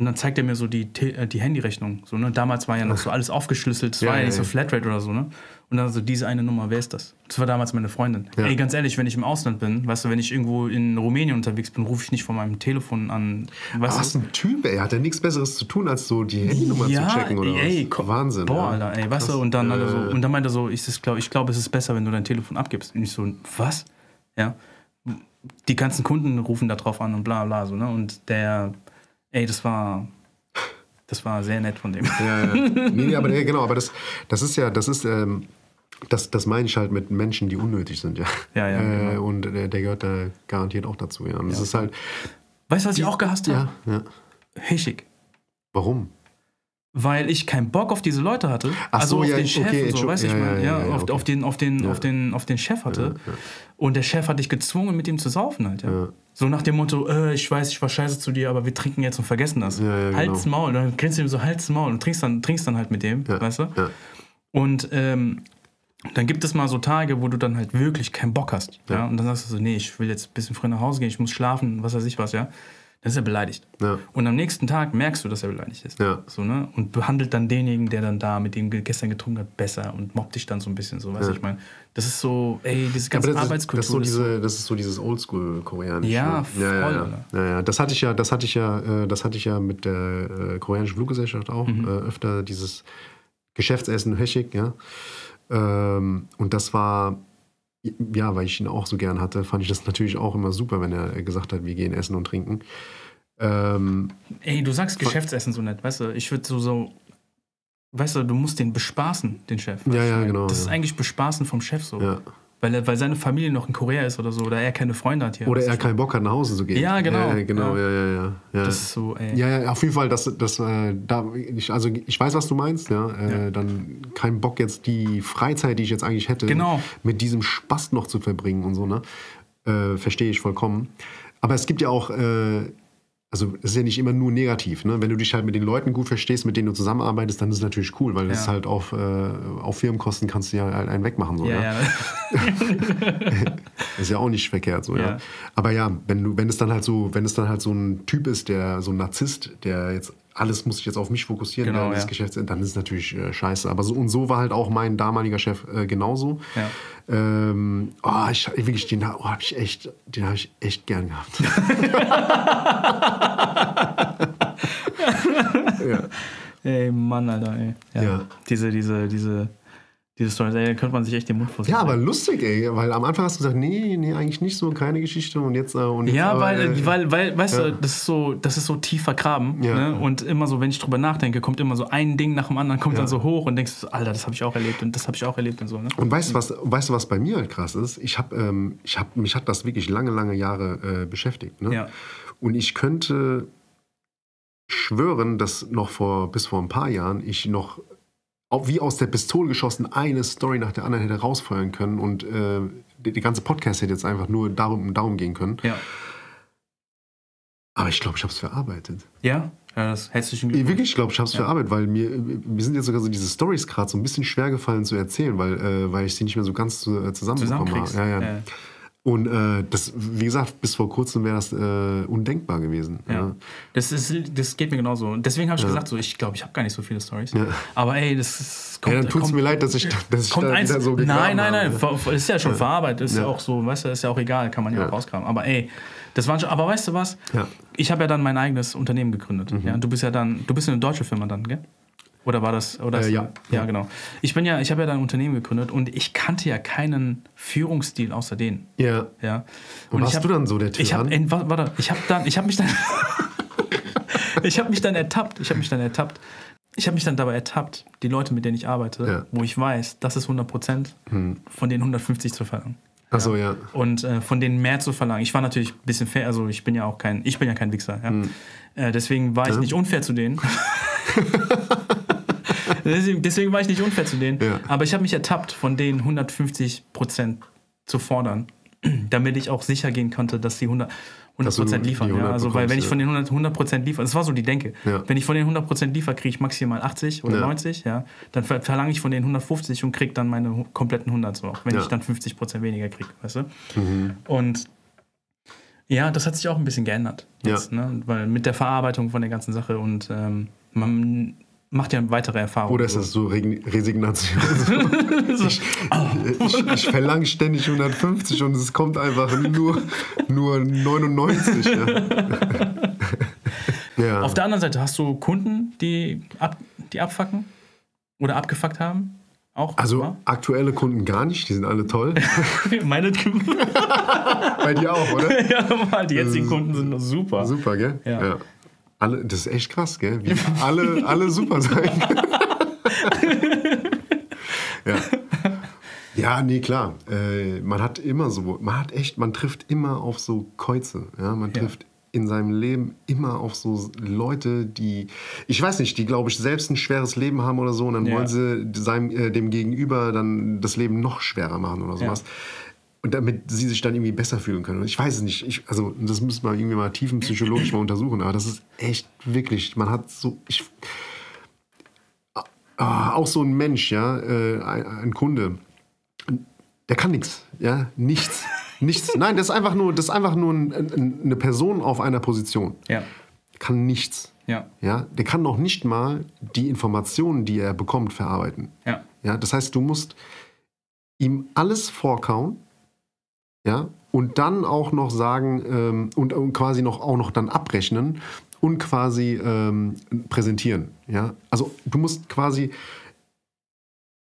S2: Und dann zeigt er mir so die, äh, die Handyrechnung. So, ne? Damals war ja noch so alles aufgeschlüsselt, es
S1: Ja,
S2: war ja
S1: ja,
S2: nicht so
S1: ja.
S2: Flatrate oder so, ne? Und dann so, diese eine Nummer, wer ist das? Das war damals meine Freundin.
S1: Ja.
S2: Ey, ganz ehrlich, wenn ich im Ausland bin, weißt du, wenn ich irgendwo in Rumänien unterwegs bin, rufe ich nicht von meinem Telefon an. Weißt
S1: Was ein Typ, ey. Hat er nichts Besseres zu tun, als so die Handynummer
S2: ja,
S1: zu checken oder
S2: ey,
S1: was? Wahnsinn.
S2: Boah,
S1: ja.
S2: Alter, ey, weißt du, und dann, er so,
S1: Äh,
S2: und dann meinte er so, ich, glaub, ich glaube, es ist besser, wenn du dein Telefon abgibst. Und ich so, was? Ja. Die ganzen Kunden rufen da drauf an und bla bla so, ne? Und der, ey, das war, das war sehr nett von dem.
S1: Ja, ja. Nee, nee, aber nee, genau, aber das, das ist ja, das ist, ähm, das, das meine ich halt mit Menschen, die unnötig sind, ja.
S2: Ja, ja,
S1: Äh,
S2: genau.
S1: Und der, der gehört da garantiert auch dazu, ja. Und das ist halt,
S2: Weißt du, was ich auch gehasst habe?
S1: ja, ja.
S2: Hischig.
S1: Warum?
S2: Weil ich keinen Bock auf diese Leute hatte.
S1: Ach
S2: also
S1: so,
S2: auf
S1: ja,
S2: den Chef
S1: okay,
S2: und so, weißt du, ich
S1: ja,
S2: meine,
S1: ja,
S2: ja,
S1: ja,
S2: auf,
S1: okay.
S2: auf, den, auf, den,
S1: Ja.
S2: auf, den, auf den Chef hatte. Und der Chef hat dich gezwungen, mit ihm zu saufen halt, ja.
S1: Ja.
S2: So nach dem Motto, äh, ich weiß, ich war scheiße zu dir, aber wir trinken jetzt und vergessen das.
S1: Ja, ja,
S2: Halt's
S1: genau.
S2: Maul. Dann grinst du ihm so, halt's Maul und trinkst dann, trinkst dann halt mit dem,
S1: Ja,
S2: weißt du?
S1: ja.
S2: Und ähm, dann gibt es mal so Tage, wo du dann halt wirklich keinen Bock hast. Ja. Und dann sagst du so, nee, ich will jetzt ein bisschen früher nach Hause gehen, ich muss schlafen, was weiß ich was, ja. Dann ist er beleidigt.
S1: Ja.
S2: Und am nächsten Tag merkst du, dass er beleidigt ist.
S1: Ja.
S2: So, ne? Und behandelt dann denjenigen, der dann da mit dem ge- gestern getrunken hat, besser und mobbt dich dann so ein bisschen so, weißt du, ich meine. Das ist so, ey, diese ganze
S1: das, ist,
S2: Arbeitskultur.
S1: das, ist so
S2: ist so-
S1: diese, das ist so dieses Oldschool-Koreanisch.
S2: Ja, voll,
S1: ja, ja, ja, ja. Das hatte ich ja, das hatte ich ja, äh, das hatte ich ja mit der äh, koreanischen Fluggesellschaft auch
S2: Mhm.
S1: äh, öfter dieses Geschäftsessen Höschig, ja. Ähm, und das war ja, weil ich ihn auch so gern hatte, fand ich das natürlich auch immer super, wenn er gesagt hat, wir gehen essen und trinken. Ähm,
S2: Ey, du sagst Geschäftsessen so nett, weißt du? Ich würde so, so, weißt du, du musst den bespaßen, den Chef.
S1: Ja, ja, genau,
S2: Das ist
S1: ja.
S2: eigentlich bespaßen vom Chef so.
S1: ja.
S2: Weil, er, weil seine Familie noch in Korea ist oder so, oder er keine Freunde hat hier.
S1: Oder er keinen Bock hat, nach Hause zu gehen.
S2: Ja, genau.
S1: Ja, ja, genau, ja, ja, ja. ja.
S2: Das ist so, ey.
S1: Ja, ja, auf jeden Fall, das, das, äh, da, ich, also ich weiß, was du meinst, ja. Äh,
S2: Ja.
S1: Dann keinen Bock jetzt die Freizeit, die ich jetzt eigentlich hätte,
S2: Genau.
S1: mit diesem Spaß noch zu verbringen und so, ne? Äh, verstehe ich vollkommen. Aber es gibt ja auch, äh, also es ist ja nicht immer nur negativ, ne? Wenn du dich halt mit den Leuten gut verstehst, mit denen du zusammenarbeitest, dann ist es natürlich cool, weil das
S2: Ja.
S1: ist halt auf, äh, auf Firmenkosten kannst du ja halt einen wegmachen, so,
S2: Ja,
S1: ja.
S2: ja.
S1: Ist ja auch nicht verkehrt so, ja.
S2: Ja.
S1: Aber ja, wenn du, wenn es dann halt so, wenn es dann halt so ein Typ ist, der so ein Narzisst, der jetzt alles muss ich jetzt auf mich fokussieren,
S2: Genau, ja.
S1: Geschäfts, dann ist es natürlich äh, scheiße. Aber so und so war halt auch mein damaliger Chef äh, genauso.
S2: Ja.
S1: Ähm, oh, ich wirklich, den oh, habe ich echt, den habe ich echt gern gehabt. ja.
S2: Ey, Mann, Alter, ey. Ja. Diese, diese, diese, diese Stories, ey, da könnte man sich echt den Mund vor
S1: ja, aber lustig, ey, weil am Anfang hast du gesagt, nee, nee, eigentlich nicht so, keine Geschichte und jetzt, äh, und jetzt
S2: Ja,
S1: aber,
S2: weil,
S1: äh,
S2: weil, weil, weißt
S1: ja.
S2: du, das ist so, das ist so tief vergraben.
S1: Ja.
S2: Ne? Und immer so, wenn ich drüber nachdenke, kommt immer so ein Ding nach dem anderen, kommt
S1: Ja.
S2: dann so hoch und denkst, Alter, das habe ich auch erlebt und das habe ich auch erlebt und so. Ne?
S1: Und weißt du, was, weißt was bei mir halt krass ist? Ich habe, ähm, ich hab, mich hat das wirklich lange, lange Jahre äh, beschäftigt. Ne?
S2: Ja.
S1: Und ich könnte schwören, dass noch vor, bis vor ein paar Jahren ich noch wie aus der Pistole geschossen eine Story nach der anderen hätte rausfeuern können und äh, der, der ganze Podcast hätte jetzt einfach nur darum, darum gehen können.
S2: Ja.
S1: Aber ich glaube, ich habe es verarbeitet.
S2: Ja? Ja, das herzlichen
S1: Ich
S2: Glückwunsch.
S1: wirklich, ich glaube, ich habe es verarbeitet, weil mir, mir sind jetzt sogar so diese Stories gerade so ein bisschen schwer gefallen zu erzählen, weil, äh, weil ich sie nicht mehr so ganz zu, äh, zusammenbekommen habe. Ja, ja.
S2: Ja.
S1: Und äh, das, wie gesagt, bis vor kurzem wäre das äh, undenkbar gewesen.
S2: Ja. Das, ist, das geht mir genauso. Deswegen habe ich gesagt, so, ich glaube, ich habe gar nicht so viele Stories.
S1: Ja.
S2: Aber ey, das ist,
S1: Ja, dann tut es
S2: kommt-
S1: mir leid, dass ich, dass ich
S2: kommt
S1: da
S2: eins,
S1: so
S2: Nein, nein, nein.
S1: habe.
S2: Ist ja schon verarbeitet. Ist ja.
S1: Ja.
S2: auch so, weißt du, ist ja auch egal, kann man ja,
S1: Ja.
S2: auch rauskramen. Aber ey, das waren schon, aber weißt du was?
S1: Ja.
S2: Ich habe ja dann mein eigenes Unternehmen gegründet. Ja, du bist ja dann, du bist eine deutsche Firma dann, gell? Oder war das? Oder
S1: Äh, ja.
S2: ja, genau. Ich bin ja, ich habe ja dann ein Unternehmen gegründet und ich kannte ja keinen Führungsstil außer den.
S1: Ja.
S2: Ja.
S1: Und warst
S2: hab,
S1: du dann so der
S2: Ich habe, warte, ich habe dann, ich habe mich dann, ich habe mich dann ertappt. Ich habe mich dann ertappt. Ich habe mich dann dabei ertappt, die Leute, mit denen ich arbeite,
S1: Ja. Hm.
S2: wo ich weiß, das ist 100 Prozent, von denen 150 zu verlangen.
S1: Achso, ja.
S2: Und äh, von denen mehr zu verlangen. Ich war natürlich ein bisschen fair, also ich bin ja auch kein, ich bin ja kein Wichser. Ja? Äh, deswegen war ich
S1: Ja.
S2: nicht unfair zu denen. deswegen, war ich nicht unfair zu denen.
S1: Ja.
S2: Aber ich habe mich ertappt, von denen 150 Prozent zu fordern, damit ich auch sicher gehen konnte, dass die 100
S1: Dass du
S2: Prozent liefern.
S1: die
S2: Ja?
S1: 100
S2: Also, weil wenn ich von den 100 100 Prozent liefere, das war so die Denke.
S1: Ja.
S2: Wenn ich von den 100 Prozent liefere, kriege ich maximal 80 oder
S1: Ja.
S2: 90. Ja? Dann ver verlange ich von den 150 und kriege dann meine kompletten 100 so, wenn ich dann 50 Prozent weniger kriege, weißt du? Und ja, das hat sich auch ein bisschen geändert. Jetzt, ne? Weil mit der Verarbeitung von der ganzen Sache und ähm, man macht ja weitere Erfahrungen.
S1: Oder ist das so Resignation? ich, ich, ich verlange ständig 150 und es kommt einfach nur, nur 99. Ja. ja.
S2: Auf der anderen Seite hast du Kunden, die, ab, die abfacken oder abgefuckt haben. Auch?
S1: also
S2: ja?
S1: aktuelle Kunden gar nicht, die sind alle toll.
S2: meine
S1: Bei dir auch, oder?
S2: ja, mal, die jetzigen Kunden sind super.
S1: Super, gell?
S2: Ja.
S1: Alle, das ist echt krass, gell? Wie alle, alle super sein ja. Ja, nee, klar. Äh, man hat immer so, man hat echt, man trifft immer auf so Käuze. Ja? Man
S2: Ja.
S1: trifft in seinem Leben immer auf so Leute, die, ich weiß nicht, die, glaube ich, selbst ein schweres Leben haben oder so, und dann
S2: Ja.
S1: wollen sie seinem, äh, dem Gegenüber dann das Leben noch schwerer machen oder sowas. Und damit sie sich dann irgendwie besser fühlen können. Ich weiß es nicht. Ich, also, das müssen wir irgendwie mal tiefenpsychologisch mal untersuchen. Aber das ist echt wirklich, man hat so, ich, ah, auch so ein Mensch, ja, äh, ein, ein Kunde, der kann nichts, ja, nichts, nichts. Nein, das ist einfach nur, das ist einfach nur ein, ein, eine Person auf einer Position,
S2: Ja.
S1: kann nichts,
S2: Ja.
S1: ja, der kann noch nicht mal die Informationen, die er bekommt, verarbeiten,
S2: Ja.
S1: ja. Das heißt, du musst ihm alles vorkauen, ja, und dann auch noch sagen ähm, und, und quasi noch auch noch dann abrechnen und quasi ähm, präsentieren, ja. Also du musst quasi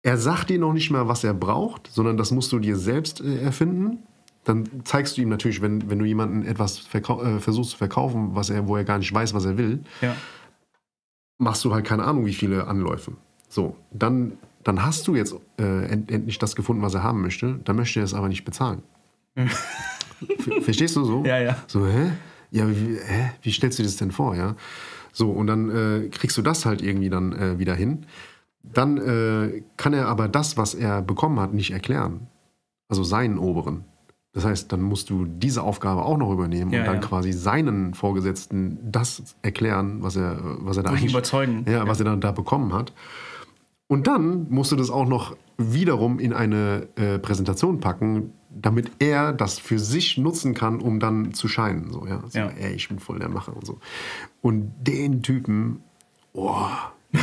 S1: er sagt dir noch nicht mal, was er braucht, sondern das musst du dir selbst äh, erfinden. Dann zeigst du ihm natürlich, wenn, wenn du jemanden etwas äh, versuchst zu verkaufen, was er, wo er gar nicht weiß, was er will,
S2: Ja.
S1: machst du halt keine Ahnung, wie viele Anläufe. So, dann, dann hast du jetzt äh, end, endlich das gefunden, was er haben möchte. Dann möchte er es aber nicht bezahlen. Ver- Verstehst du so?
S2: Ja, ja.
S1: So, hä? Ja, wie, hä? wie stellst du dir das denn vor, ja? So, und dann äh, kriegst du das halt irgendwie dann äh, wieder hin. Dann äh, kann er aber das, was er bekommen hat, nicht erklären. Also seinen Oberen. Das heißt, dann musst du diese Aufgabe auch noch übernehmen
S2: Ja,
S1: und dann
S2: ja.
S1: quasi seinen Vorgesetzten das erklären, was er, was er da eigentlich
S2: überzeugen.
S1: ja, was er dann da bekommen hat. Und dann musst du das auch noch wiederum in eine äh, Präsentation packen, damit er das für sich nutzen kann, um dann zu scheinen. So, ja? So,
S2: Ja.
S1: Ey, ich bin voll der Macher und so. Und den Typen, oh.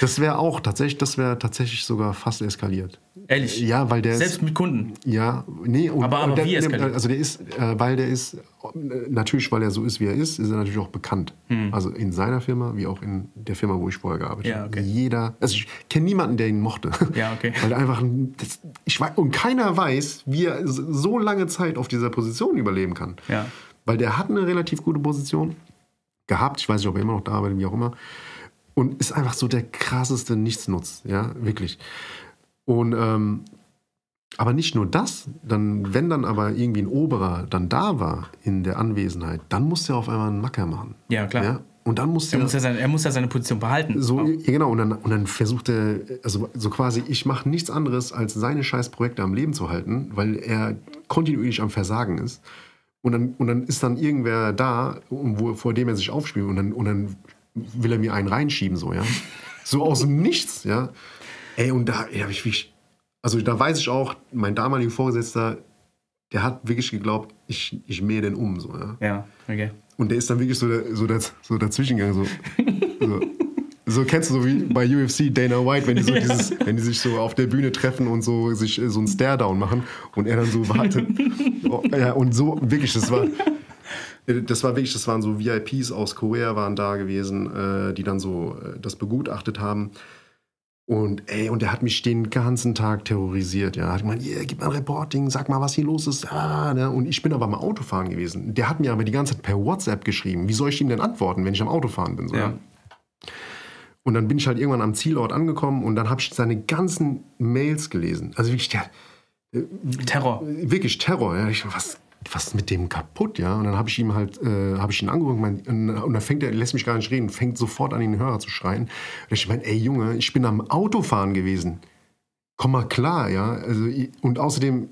S1: das wäre auch tatsächlich, das wäre tatsächlich sogar fast eskaliert.
S2: Ehrlich.
S1: Ja, weil der
S2: Selbst mit Kunden.
S1: ja, nee, und,
S2: Aber- aber
S1: der,
S2: wie eskaliert?
S1: Also der ist, äh, weil der ist, natürlich, weil er so ist, wie er ist, ist er natürlich auch bekannt. Also in seiner Firma, wie auch in der Firma, wo ich vorher gearbeitet
S2: Hm. Ja,
S1: habe.
S2: okay.
S1: Jeder, also ich kenne niemanden, der ihn mochte.
S2: Ja, okay.
S1: Weil einfach, ein- das, ich weiß, und keiner weiß, wie er so lange Zeit auf dieser Position überleben kann.
S2: Ja.
S1: Weil der hat eine relativ gute Position gehabt. Ich weiß nicht, ob er immer noch da arbeitet, wie auch immer. Und ist einfach so der krasseste Nichtsnutz, ja, wirklich. Und, ähm, aber nicht nur das, dann, wenn dann aber irgendwie ein Oberer dann da war in der Anwesenheit, dann musste er auf einmal einen Macker machen.
S2: Ja, klar.
S1: Ja? Und dann musste
S2: Er muss, ja seine, er muss ja seine Position behalten.
S1: so, ja, genau, und dann, und dann versucht er, also so quasi, ich mache nichts anderes, als seine scheiß Projekte am Leben zu halten, weil er kontinuierlich am Versagen ist. Und dann, und dann ist dann irgendwer da, wo, vor dem er sich aufspielt, und dann, und dann will er mir einen reinschieben, so, ja. So aus dem Nichts, ja. Ey, und da ey, hab ich wirklich, also da weiß ich auch, mein damaliger Vorgesetzter, der hat wirklich geglaubt, ich, ich mähe den um, so, ja.
S2: Ja, okay.
S1: Und der ist dann wirklich so, da- so, daz, so dazwischen gegangen. So, so, so kennst du so wie bei UFC Dana White, wenn die, so dieses, wenn die sich so auf der Bühne treffen und so sich äh, so einen Stare-Down machen und er dann so wartet. Oh, ja, und so wirklich, das war. Das war wirklich, das waren so VIPs aus Korea waren da gewesen, äh, die dann so äh, das begutachtet haben. Und ey, und der hat mich den ganzen Tag terrorisiert. Ja, hat gemeint, yeah, gib mal ein Reporting, sag mal, was hier los ist. Ah, ne? Und ich bin aber mal Autofahren gewesen. Der hat mir aber die ganze Zeit per WhatsApp geschrieben. Wie soll ich ihm denn antworten, wenn ich am Autofahren bin? So,
S2: Ja.
S1: ja. Und dann bin ich halt irgendwann am Zielort angekommen und dann habe ich seine ganzen Mails gelesen. Also wirklich, der,
S2: Terror.
S1: wirklich Terror. Ja. Ich, was, was ist mit dem kaputt, ja? Und dann habe ich ihm halt, äh, habe ich ihn angerufen mein, und, und dann fängt er, lässt mich gar nicht reden, fängt sofort an den Hörer zu schreien. Und ich meine, ey Junge, ich bin am Autofahren gewesen. Komm mal klar, ja. Also, und außerdem,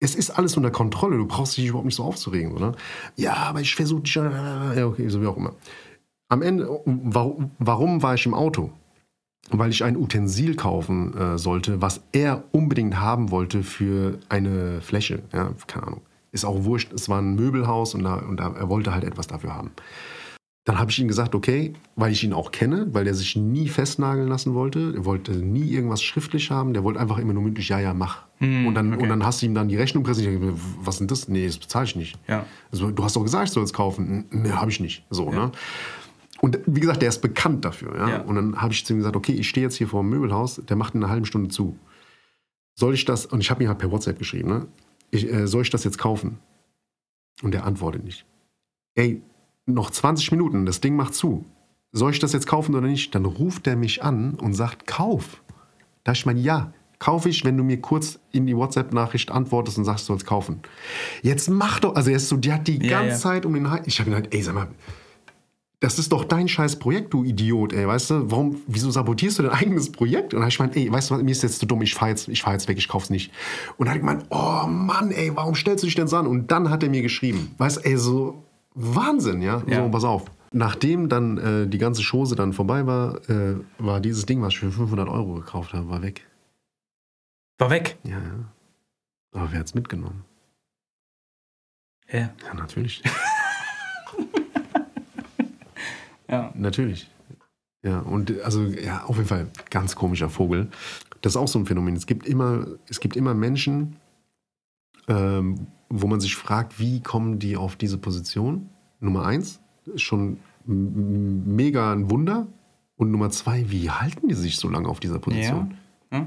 S1: es ist alles unter Kontrolle. Du brauchst dich überhaupt nicht so aufzuregen, oder? Ja, aber ich versuche dich. Ja, okay, so wie auch immer. Am Ende, warum war ich im Auto? Weil ich ein Utensil kaufen äh, sollte, was er unbedingt haben wollte für eine Fläche. Ja, keine Ahnung. Ist auch wurscht. Es war ein Möbelhaus und, da, und da, er wollte halt etwas dafür haben. Dann habe ich ihm gesagt, okay, weil ich ihn auch kenne, weil er sich nie festnageln lassen wollte. Er wollte nie irgendwas schriftlich haben. Der wollte einfach immer nur mündlich, ja, ja, mach. und, dann,
S2: okay.
S1: und dann hast du ihm dann die Rechnung präsentiert. Was ist denn das? Nee, das bezahle ich nicht.
S2: Ja.
S1: Also, du hast doch gesagt, ich soll es kaufen. Nee, habe ich nicht. So, ne? Und wie gesagt, der ist bekannt dafür. Ja?
S2: Ja.
S1: Und dann habe ich zu ihm gesagt, okay, ich stehe jetzt hier vor dem Möbelhaus, der macht in einer halben Stunde zu. Soll ich das, und ich habe ihm halt per WhatsApp geschrieben, ne? ich, äh, soll ich das jetzt kaufen? Und der antwortet nicht. Ey, noch 20 Minuten, das Ding macht zu. Soll ich das jetzt kaufen oder nicht? Dann ruft er mich an und sagt, kauf. Da ich meine, ja, kaufe ich, wenn du mir kurz in die WhatsApp-Nachricht antwortest und sagst, du sollst kaufen. Jetzt mach doch, also er ist so, die hat die
S2: Ja,
S1: ganze
S2: ja.
S1: Zeit um den Hals. Ich habe gedacht, ey, sag mal, das ist doch dein scheiß Projekt, du Idiot, ey, weißt du? Warum, wieso sabotierst du dein eigenes Projekt? Und dann hab ich gemeint, ey, weißt du was, mir ist jetzt zu dumm, ich fahr jetzt, ich fahr jetzt weg, ich kauf's nicht. Und dann hat ich gemeint, oh Mann, ey, warum stellst du dich denn so an? Und dann hat er mir geschrieben, weißt du, ey, so Wahnsinn, ja?
S2: Ja.
S1: So, pass auf. Nachdem dann äh, die ganze Chose dann vorbei war, äh, war dieses Ding, was ich für 500 Euro gekauft habe, war weg.
S2: War weg.
S1: Ja, ja. Aber wer hat's mitgenommen?
S2: Ja.
S1: Ja, natürlich.
S2: ja.
S1: Natürlich. Ja, und also, ja, auf jeden Fall ganz komischer Vogel. Das ist auch so ein Phänomen. Es gibt immer, es gibt immer Menschen, ähm, wo man sich fragt, wie kommen die auf diese Position? Nummer eins, schon mega ein Wunder. Und Nummer zwei, wie halten die sich so lange auf dieser Position?
S2: Ja.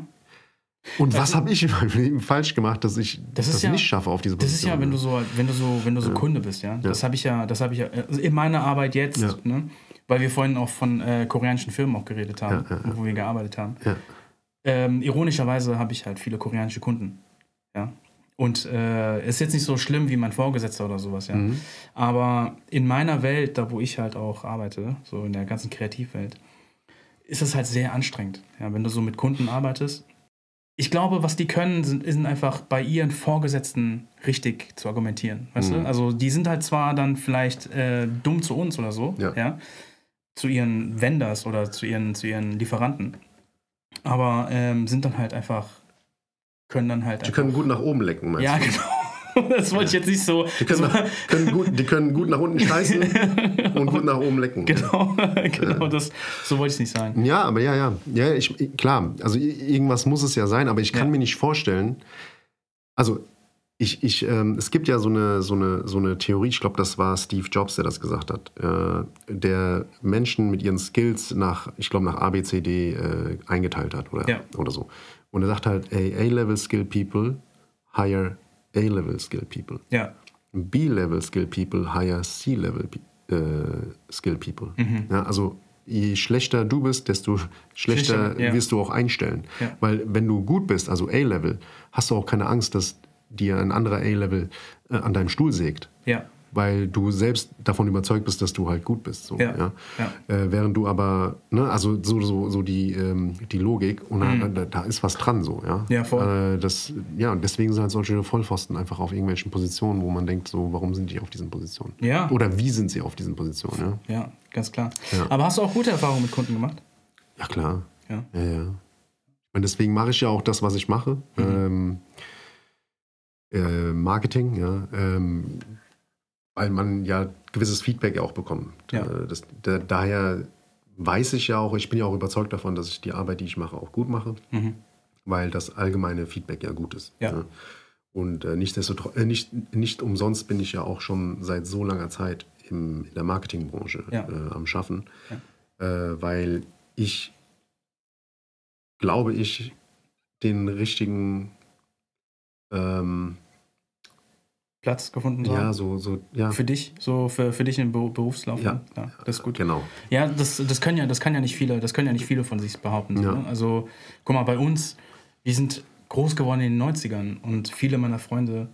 S1: Und was habe ich in meinem Leben falsch gemacht, dass ich
S2: Das
S1: das,
S2: ja-
S1: nicht schaffe auf diese
S2: Das
S1: Position?
S2: ist ja, wenn du so, wenn du so, wenn du so Kunde bist, ja. Das habe ich ja, das habe ich ja also in meiner Arbeit jetzt,
S1: Ja.
S2: ne? Weil wir vorhin auch von äh, koreanischen Filmen auch geredet haben,
S1: Ja, ja,
S2: wo wir gearbeitet haben. Ähm, ironischerweise habe ich halt viele koreanische Kunden, ja. Und äh, ist jetzt nicht so schlimm wie mein Vorgesetzter oder sowas, ja.
S1: Mhm.
S2: Aber in meiner Welt, da wo ich halt auch arbeite, so in der ganzen Kreativwelt, ist es halt sehr anstrengend, ja, wenn du so mit Kunden arbeitest. Ich glaube, was die können, sind, sind einfach bei ihren Vorgesetzten richtig zu argumentieren. Weißt
S1: Mhm.
S2: du? Also die sind halt zwar dann vielleicht äh, dumm zu uns oder so,
S1: Ja.
S2: ja. Zu ihren Vendors oder zu ihren, zu ihren Lieferanten, aber ähm, sind dann halt einfach, können dann halt
S1: Die können gut nach oben lecken, meinst
S2: ja,
S1: du?
S2: genau. Das wollte ich jetzt nicht so.
S1: Die können, nach, können gut, die können gut nach unten scheißen und gut nach oben lecken.
S2: Genau, genau das, so wollte ich es nicht sagen.
S1: Ja, aber ja, ja. Ja, ich, klar, also irgendwas muss es ja sein, aber ich kann
S2: Ja.
S1: mir nicht vorstellen, also ich, ich, ähm, es gibt ja so eine, so eine, so eine Theorie, ich glaube, das war Steve Jobs, der das gesagt hat, äh, der Menschen mit ihren Skills nach, ich glaube, nach A, B, C, D äh, eingeteilt hat oder,
S2: Ja.
S1: oder so. Und er sagt halt, ey, A-Level Skill People hire A-Level Skill People.
S2: Ja,
S1: B-Level Skill People hire C-Level äh, Skill People.
S2: Mhm.
S1: Ja, also je schlechter du bist, desto schlechter
S2: Schlechter, ja.
S1: wirst du auch einstellen. Weil wenn du gut bist, also A-Level, hast du auch keine Angst, dass dir ein anderer A-Level äh, an deinem Stuhl sägt.
S2: ja,
S1: Weil du selbst davon überzeugt bist, dass du halt gut bist. So,
S2: Ja,
S1: ja.
S2: ja.
S1: Äh, während du aber, ne, also so, so, so die, ähm, die Logik, und da, da, da ist was dran so, ja.
S2: Mhm. Ja, voll.
S1: Äh, das, ja, und deswegen sind halt solche Vollpfosten einfach auf irgendwelchen Positionen, wo man denkt, so, warum sind die auf diesen Positionen?
S2: Ja.
S1: Oder wie sind sie auf diesen Positionen, ja?
S2: ja, ganz klar.
S1: Ja.
S2: Aber hast du auch gute Erfahrungen mit Kunden gemacht?
S1: Ja, klar.
S2: Ja.
S1: Ja, ja. Und deswegen mache ich ja auch das, was ich mache.
S2: Mhm.
S1: Ähm, äh, Marketing, ja. Ähm, weil man ja gewisses Feedback ja auch bekommt.
S2: Ja.
S1: Äh, Das, da, daher weiß ich ja auch, ich bin ja auch überzeugt davon, dass ich die Arbeit, die ich mache, auch gut mache,
S2: Mhm.
S1: weil das allgemeine Feedback ja gut ist.
S2: Ja.
S1: Und äh, äh, nicht, nicht umsonst bin ich ja auch schon seit so langer Zeit im, in der Marketingbranche
S2: Ja.
S1: äh, am Schaffen, äh, weil ich glaube ich den richtigen ähm,
S2: Platz gefunden zu
S1: ja
S2: haben?
S1: so so ja
S2: Für dich, so für, für dich im Beru- Berufslauf?
S1: Ja.
S2: ja, das ist gut.
S1: genau
S2: Ja, das, das können ja, das kann ja nicht viele, das können ja nicht viele von sich behaupten. so,
S1: Ja.
S2: Ne? Also, guck mal, bei uns, wir sind groß geworden in den 90ern und viele meiner Freunde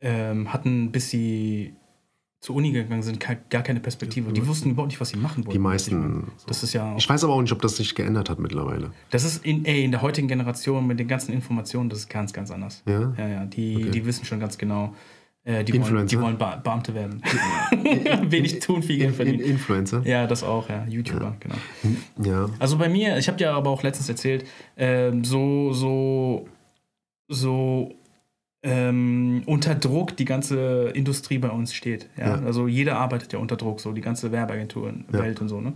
S2: ähm, hatten, bis sie zur Uni gegangen sind, gar keine Perspektive. Die wussten überhaupt nicht, was sie machen wollten.
S1: die meisten.
S2: Das ist ja,
S1: ich weiß aber auch nicht ob das sich geändert hat mittlerweile
S2: das ist in, ey, in der heutigen Generation mit den ganzen Informationen, das ist ganz, ganz anders.
S1: ja
S2: Ja, ja, die,
S1: Okay.
S2: die wissen schon ganz genau, äh, die, wollen,
S1: Influencer?
S2: die wollen Be Beamte werden. Wenig tun, viel Geld verdienen.
S1: Influencer
S2: Ja, das auch, ja, YouTuber, genau.
S1: ja
S2: Also bei mir, ich habe dir aber auch letztens erzählt, ähm, so, so, so ähm, unter Druck die ganze Industrie bei uns steht. Ja?
S1: Ja.
S2: Also jeder arbeitet ja unter Druck, so die ganze Werbeagentur,
S1: Ja.
S2: Welt und so. Ne?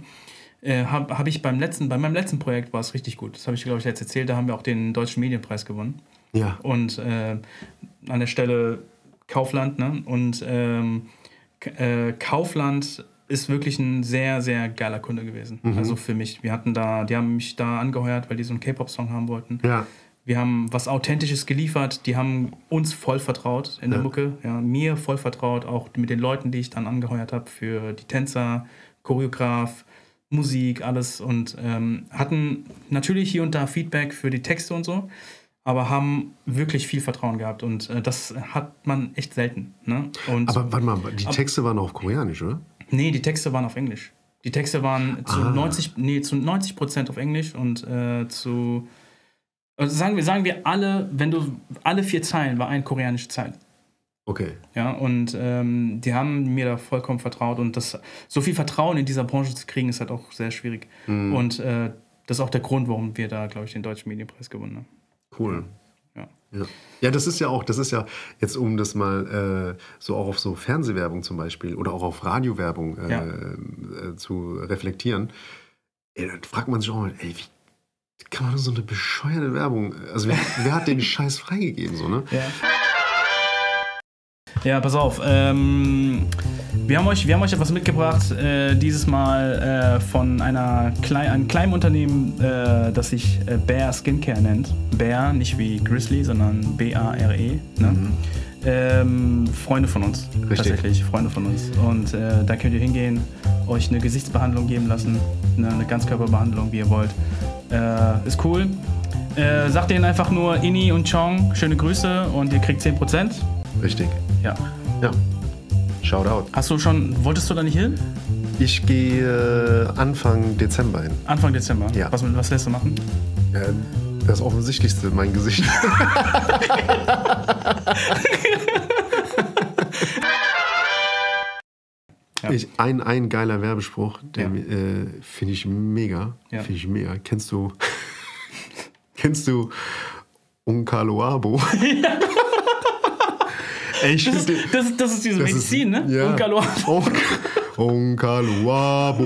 S2: Äh, habe hab ich beim letzten, bei meinem letzten Projekt war es richtig gut. Das habe ich, glaube ich, jetzt erzählt. Da haben wir auch den Deutschen Medienpreis gewonnen.
S1: ja
S2: Und äh, an der Stelle Kaufland, ne? Und ähm, äh, Kaufland ist wirklich ein sehr, sehr geiler Kunde gewesen. Also für mich. Wir hatten da, die haben mich da angeheuert, weil die so einen K-Pop-Song haben wollten.
S1: ja
S2: Wir haben was Authentisches geliefert. Die haben uns voll vertraut in der
S1: Ja.
S2: Mucke. Ja, mir voll vertraut, auch mit den Leuten, die ich dann angeheuert habe für die Tänzer, Choreograf, Musik, alles. Und ähm, hatten natürlich hier und da Feedback für die Texte und so. aber haben wirklich viel Vertrauen gehabt und äh, das hat man echt selten. Ne? Und,
S1: aber warte mal, die Texte waren auf Koreanisch, oder?
S2: Nee, die Texte waren auf Englisch. Die Texte waren zu, ah. 90, nee, zu 90 Prozent auf Englisch und äh, zu. Also sagen, wir, sagen wir alle, wenn du. Alle vier Zeilen war eine koreanische Zeile.
S1: Okay.
S2: Ja, und ähm, die haben mir da vollkommen vertraut und das, so viel Vertrauen in dieser Branche zu kriegen, ist halt auch sehr schwierig. Mhm. Und äh, das ist auch der Grund, warum wir da, glaube ich, den Deutschen Medienpreis gewonnen haben.
S1: Cool. Ja. ja. Ja, das ist ja auch, das ist ja jetzt, um das mal äh, so auch auf so Fernsehwerbung zum Beispiel oder auch auf Radiowerbung äh, ja. äh, zu reflektieren. Ey, dann fragt man sich auch mal, ey, wie kann man so eine bescheuerte Werbung, also wer, wer hat den Scheiß freigegeben, so, ne?
S2: Ja. Ja, pass auf. Ähm, wir, haben euch, wir haben euch etwas mitgebracht, äh, dieses Mal äh, von einer Klei einem kleinen Unternehmen, äh, das sich äh, Bear Skincare nennt. Bear, nicht wie Grizzly, sondern B-A-R-E. Ne? Mhm. Ähm, Freunde von uns. Richtig. Tatsächlich, Freunde von uns. Und äh, da könnt ihr hingehen, euch eine Gesichtsbehandlung geben lassen, eine, eine Ganzkörperbehandlung, wie ihr wollt. Äh, ist cool. sagt denen einfach nur Inni und Chong, schöne Grüße und ihr kriegt 10%.
S1: Richtig.
S2: Ja.
S1: Ja. Shoutout.
S2: Hast du schon, wolltest du da nicht hin?
S1: Ich gehe äh, Anfang Dezember hin.
S2: Anfang Dezember?
S1: Ja.
S2: Was, was lässt du machen?
S1: Ja, das Offensichtlichste, mein Gesicht. ja. ich, ein, ein geiler Werbespruch, der ja. äh, finde ich mega. Ja. Finde ich mega. Kennst du, kennst du Unkaloabo? Ja.
S2: Ey, das, ist, das, das, ist diese das Medizin, ist, ne? Ja. Unkaluabo.
S1: Unkaluabo.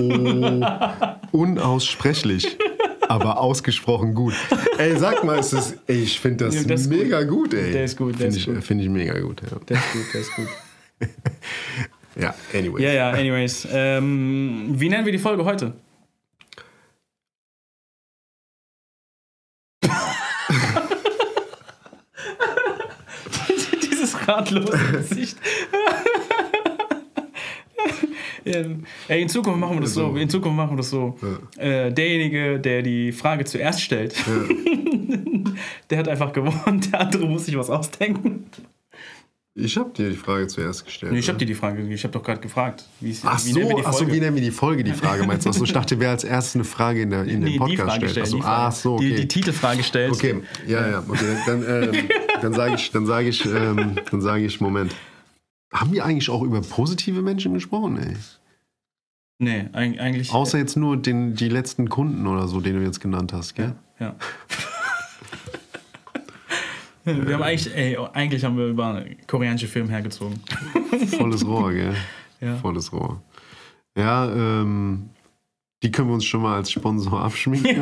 S1: Unaussprechlich. Aber ausgesprochen gut. Ey, sag mal, ist das, ey, ich finde das, ja, das mega gut. gut. ey.
S2: Der ist gut, der
S1: find ist ich, gut. Finde ich mega gut, ja.
S2: Der ist gut, der ist gut.
S1: ja, anyways.
S2: Ja, ja, anyways. Ähm, wie nennen wir die Folge heute? ratlose Gesicht. Ey, in Zukunft machen wir das so. In Zukunft machen wir das so. Ja. Äh, derjenige, der die Frage zuerst stellt, ja. der hat einfach gewonnen. Der andere muss sich was ausdenken.
S1: Ich habe dir die Frage zuerst gestellt.
S2: Nee, ich habe dir die Frage, ich habe doch gerade gefragt.
S1: Wie, ach wie so, nennen wir die Folge? Ach so, wie nennen wir die Folge, die Frage meinst du? Achso, ich dachte, wer als erstes eine Frage in, der, in nee, den Podcast stellt. stellt. Achso, ach so,
S2: okay. Die, die Titelfrage stellt.
S1: Okay, ja, ja, okay. Dann, ähm, dann sage ich, dann sage ich, ähm, dann sage ich, Moment. Haben wir eigentlich auch über positive Menschen gesprochen, ey?
S2: Nee, eigentlich.
S1: Außer jetzt nur den, die letzten Kunden oder so, den du jetzt genannt hast, gell?
S2: Ja. ja. Wir haben eigentlich, ey, eigentlich haben wir über koreanische Filme hergezogen.
S1: Volles Rohr, gell?
S2: Ja.
S1: Volles Rohr. Ja, ähm, die können wir uns schon mal als Sponsor abschminken.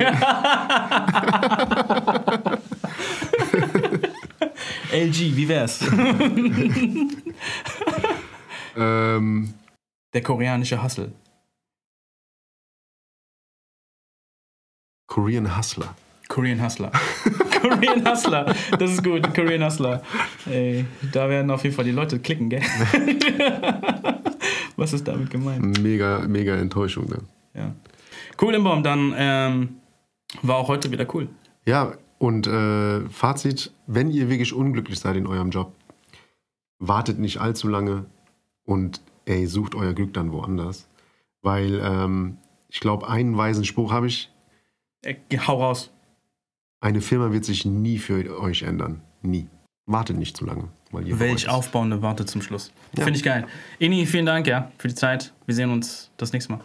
S2: LG, wie wär's?
S1: Ähm,
S2: Der koreanische Hustle.
S1: Korean Hustler.
S2: Korean Hustler. Korean Hustler. Das ist gut, Korean Hustler. Ey, da werden auf jeden Fall die Leute klicken, gell? Was ist damit gemeint?
S1: Mega, mega Enttäuschung, ne?
S2: Ja. Cool, Imbaum, dann ähm, war auch heute wieder cool.
S1: Ja, und äh, Fazit, wenn ihr wirklich unglücklich seid in eurem Job, wartet nicht allzu lange und ey, sucht euer Glück dann woanders. Weil ähm, ich glaube, einen weisen Spruch habe ich.
S2: Äh, hau raus.
S1: Eine Firma wird sich nie für euch ändern. Nie. Wartet nicht zu lange.
S2: Weil ihr Welch aufbauende Warte zum Schluss. Ja. Finde ich geil. Ini, vielen Dank ja, für die Zeit. Wir sehen uns das nächste Mal.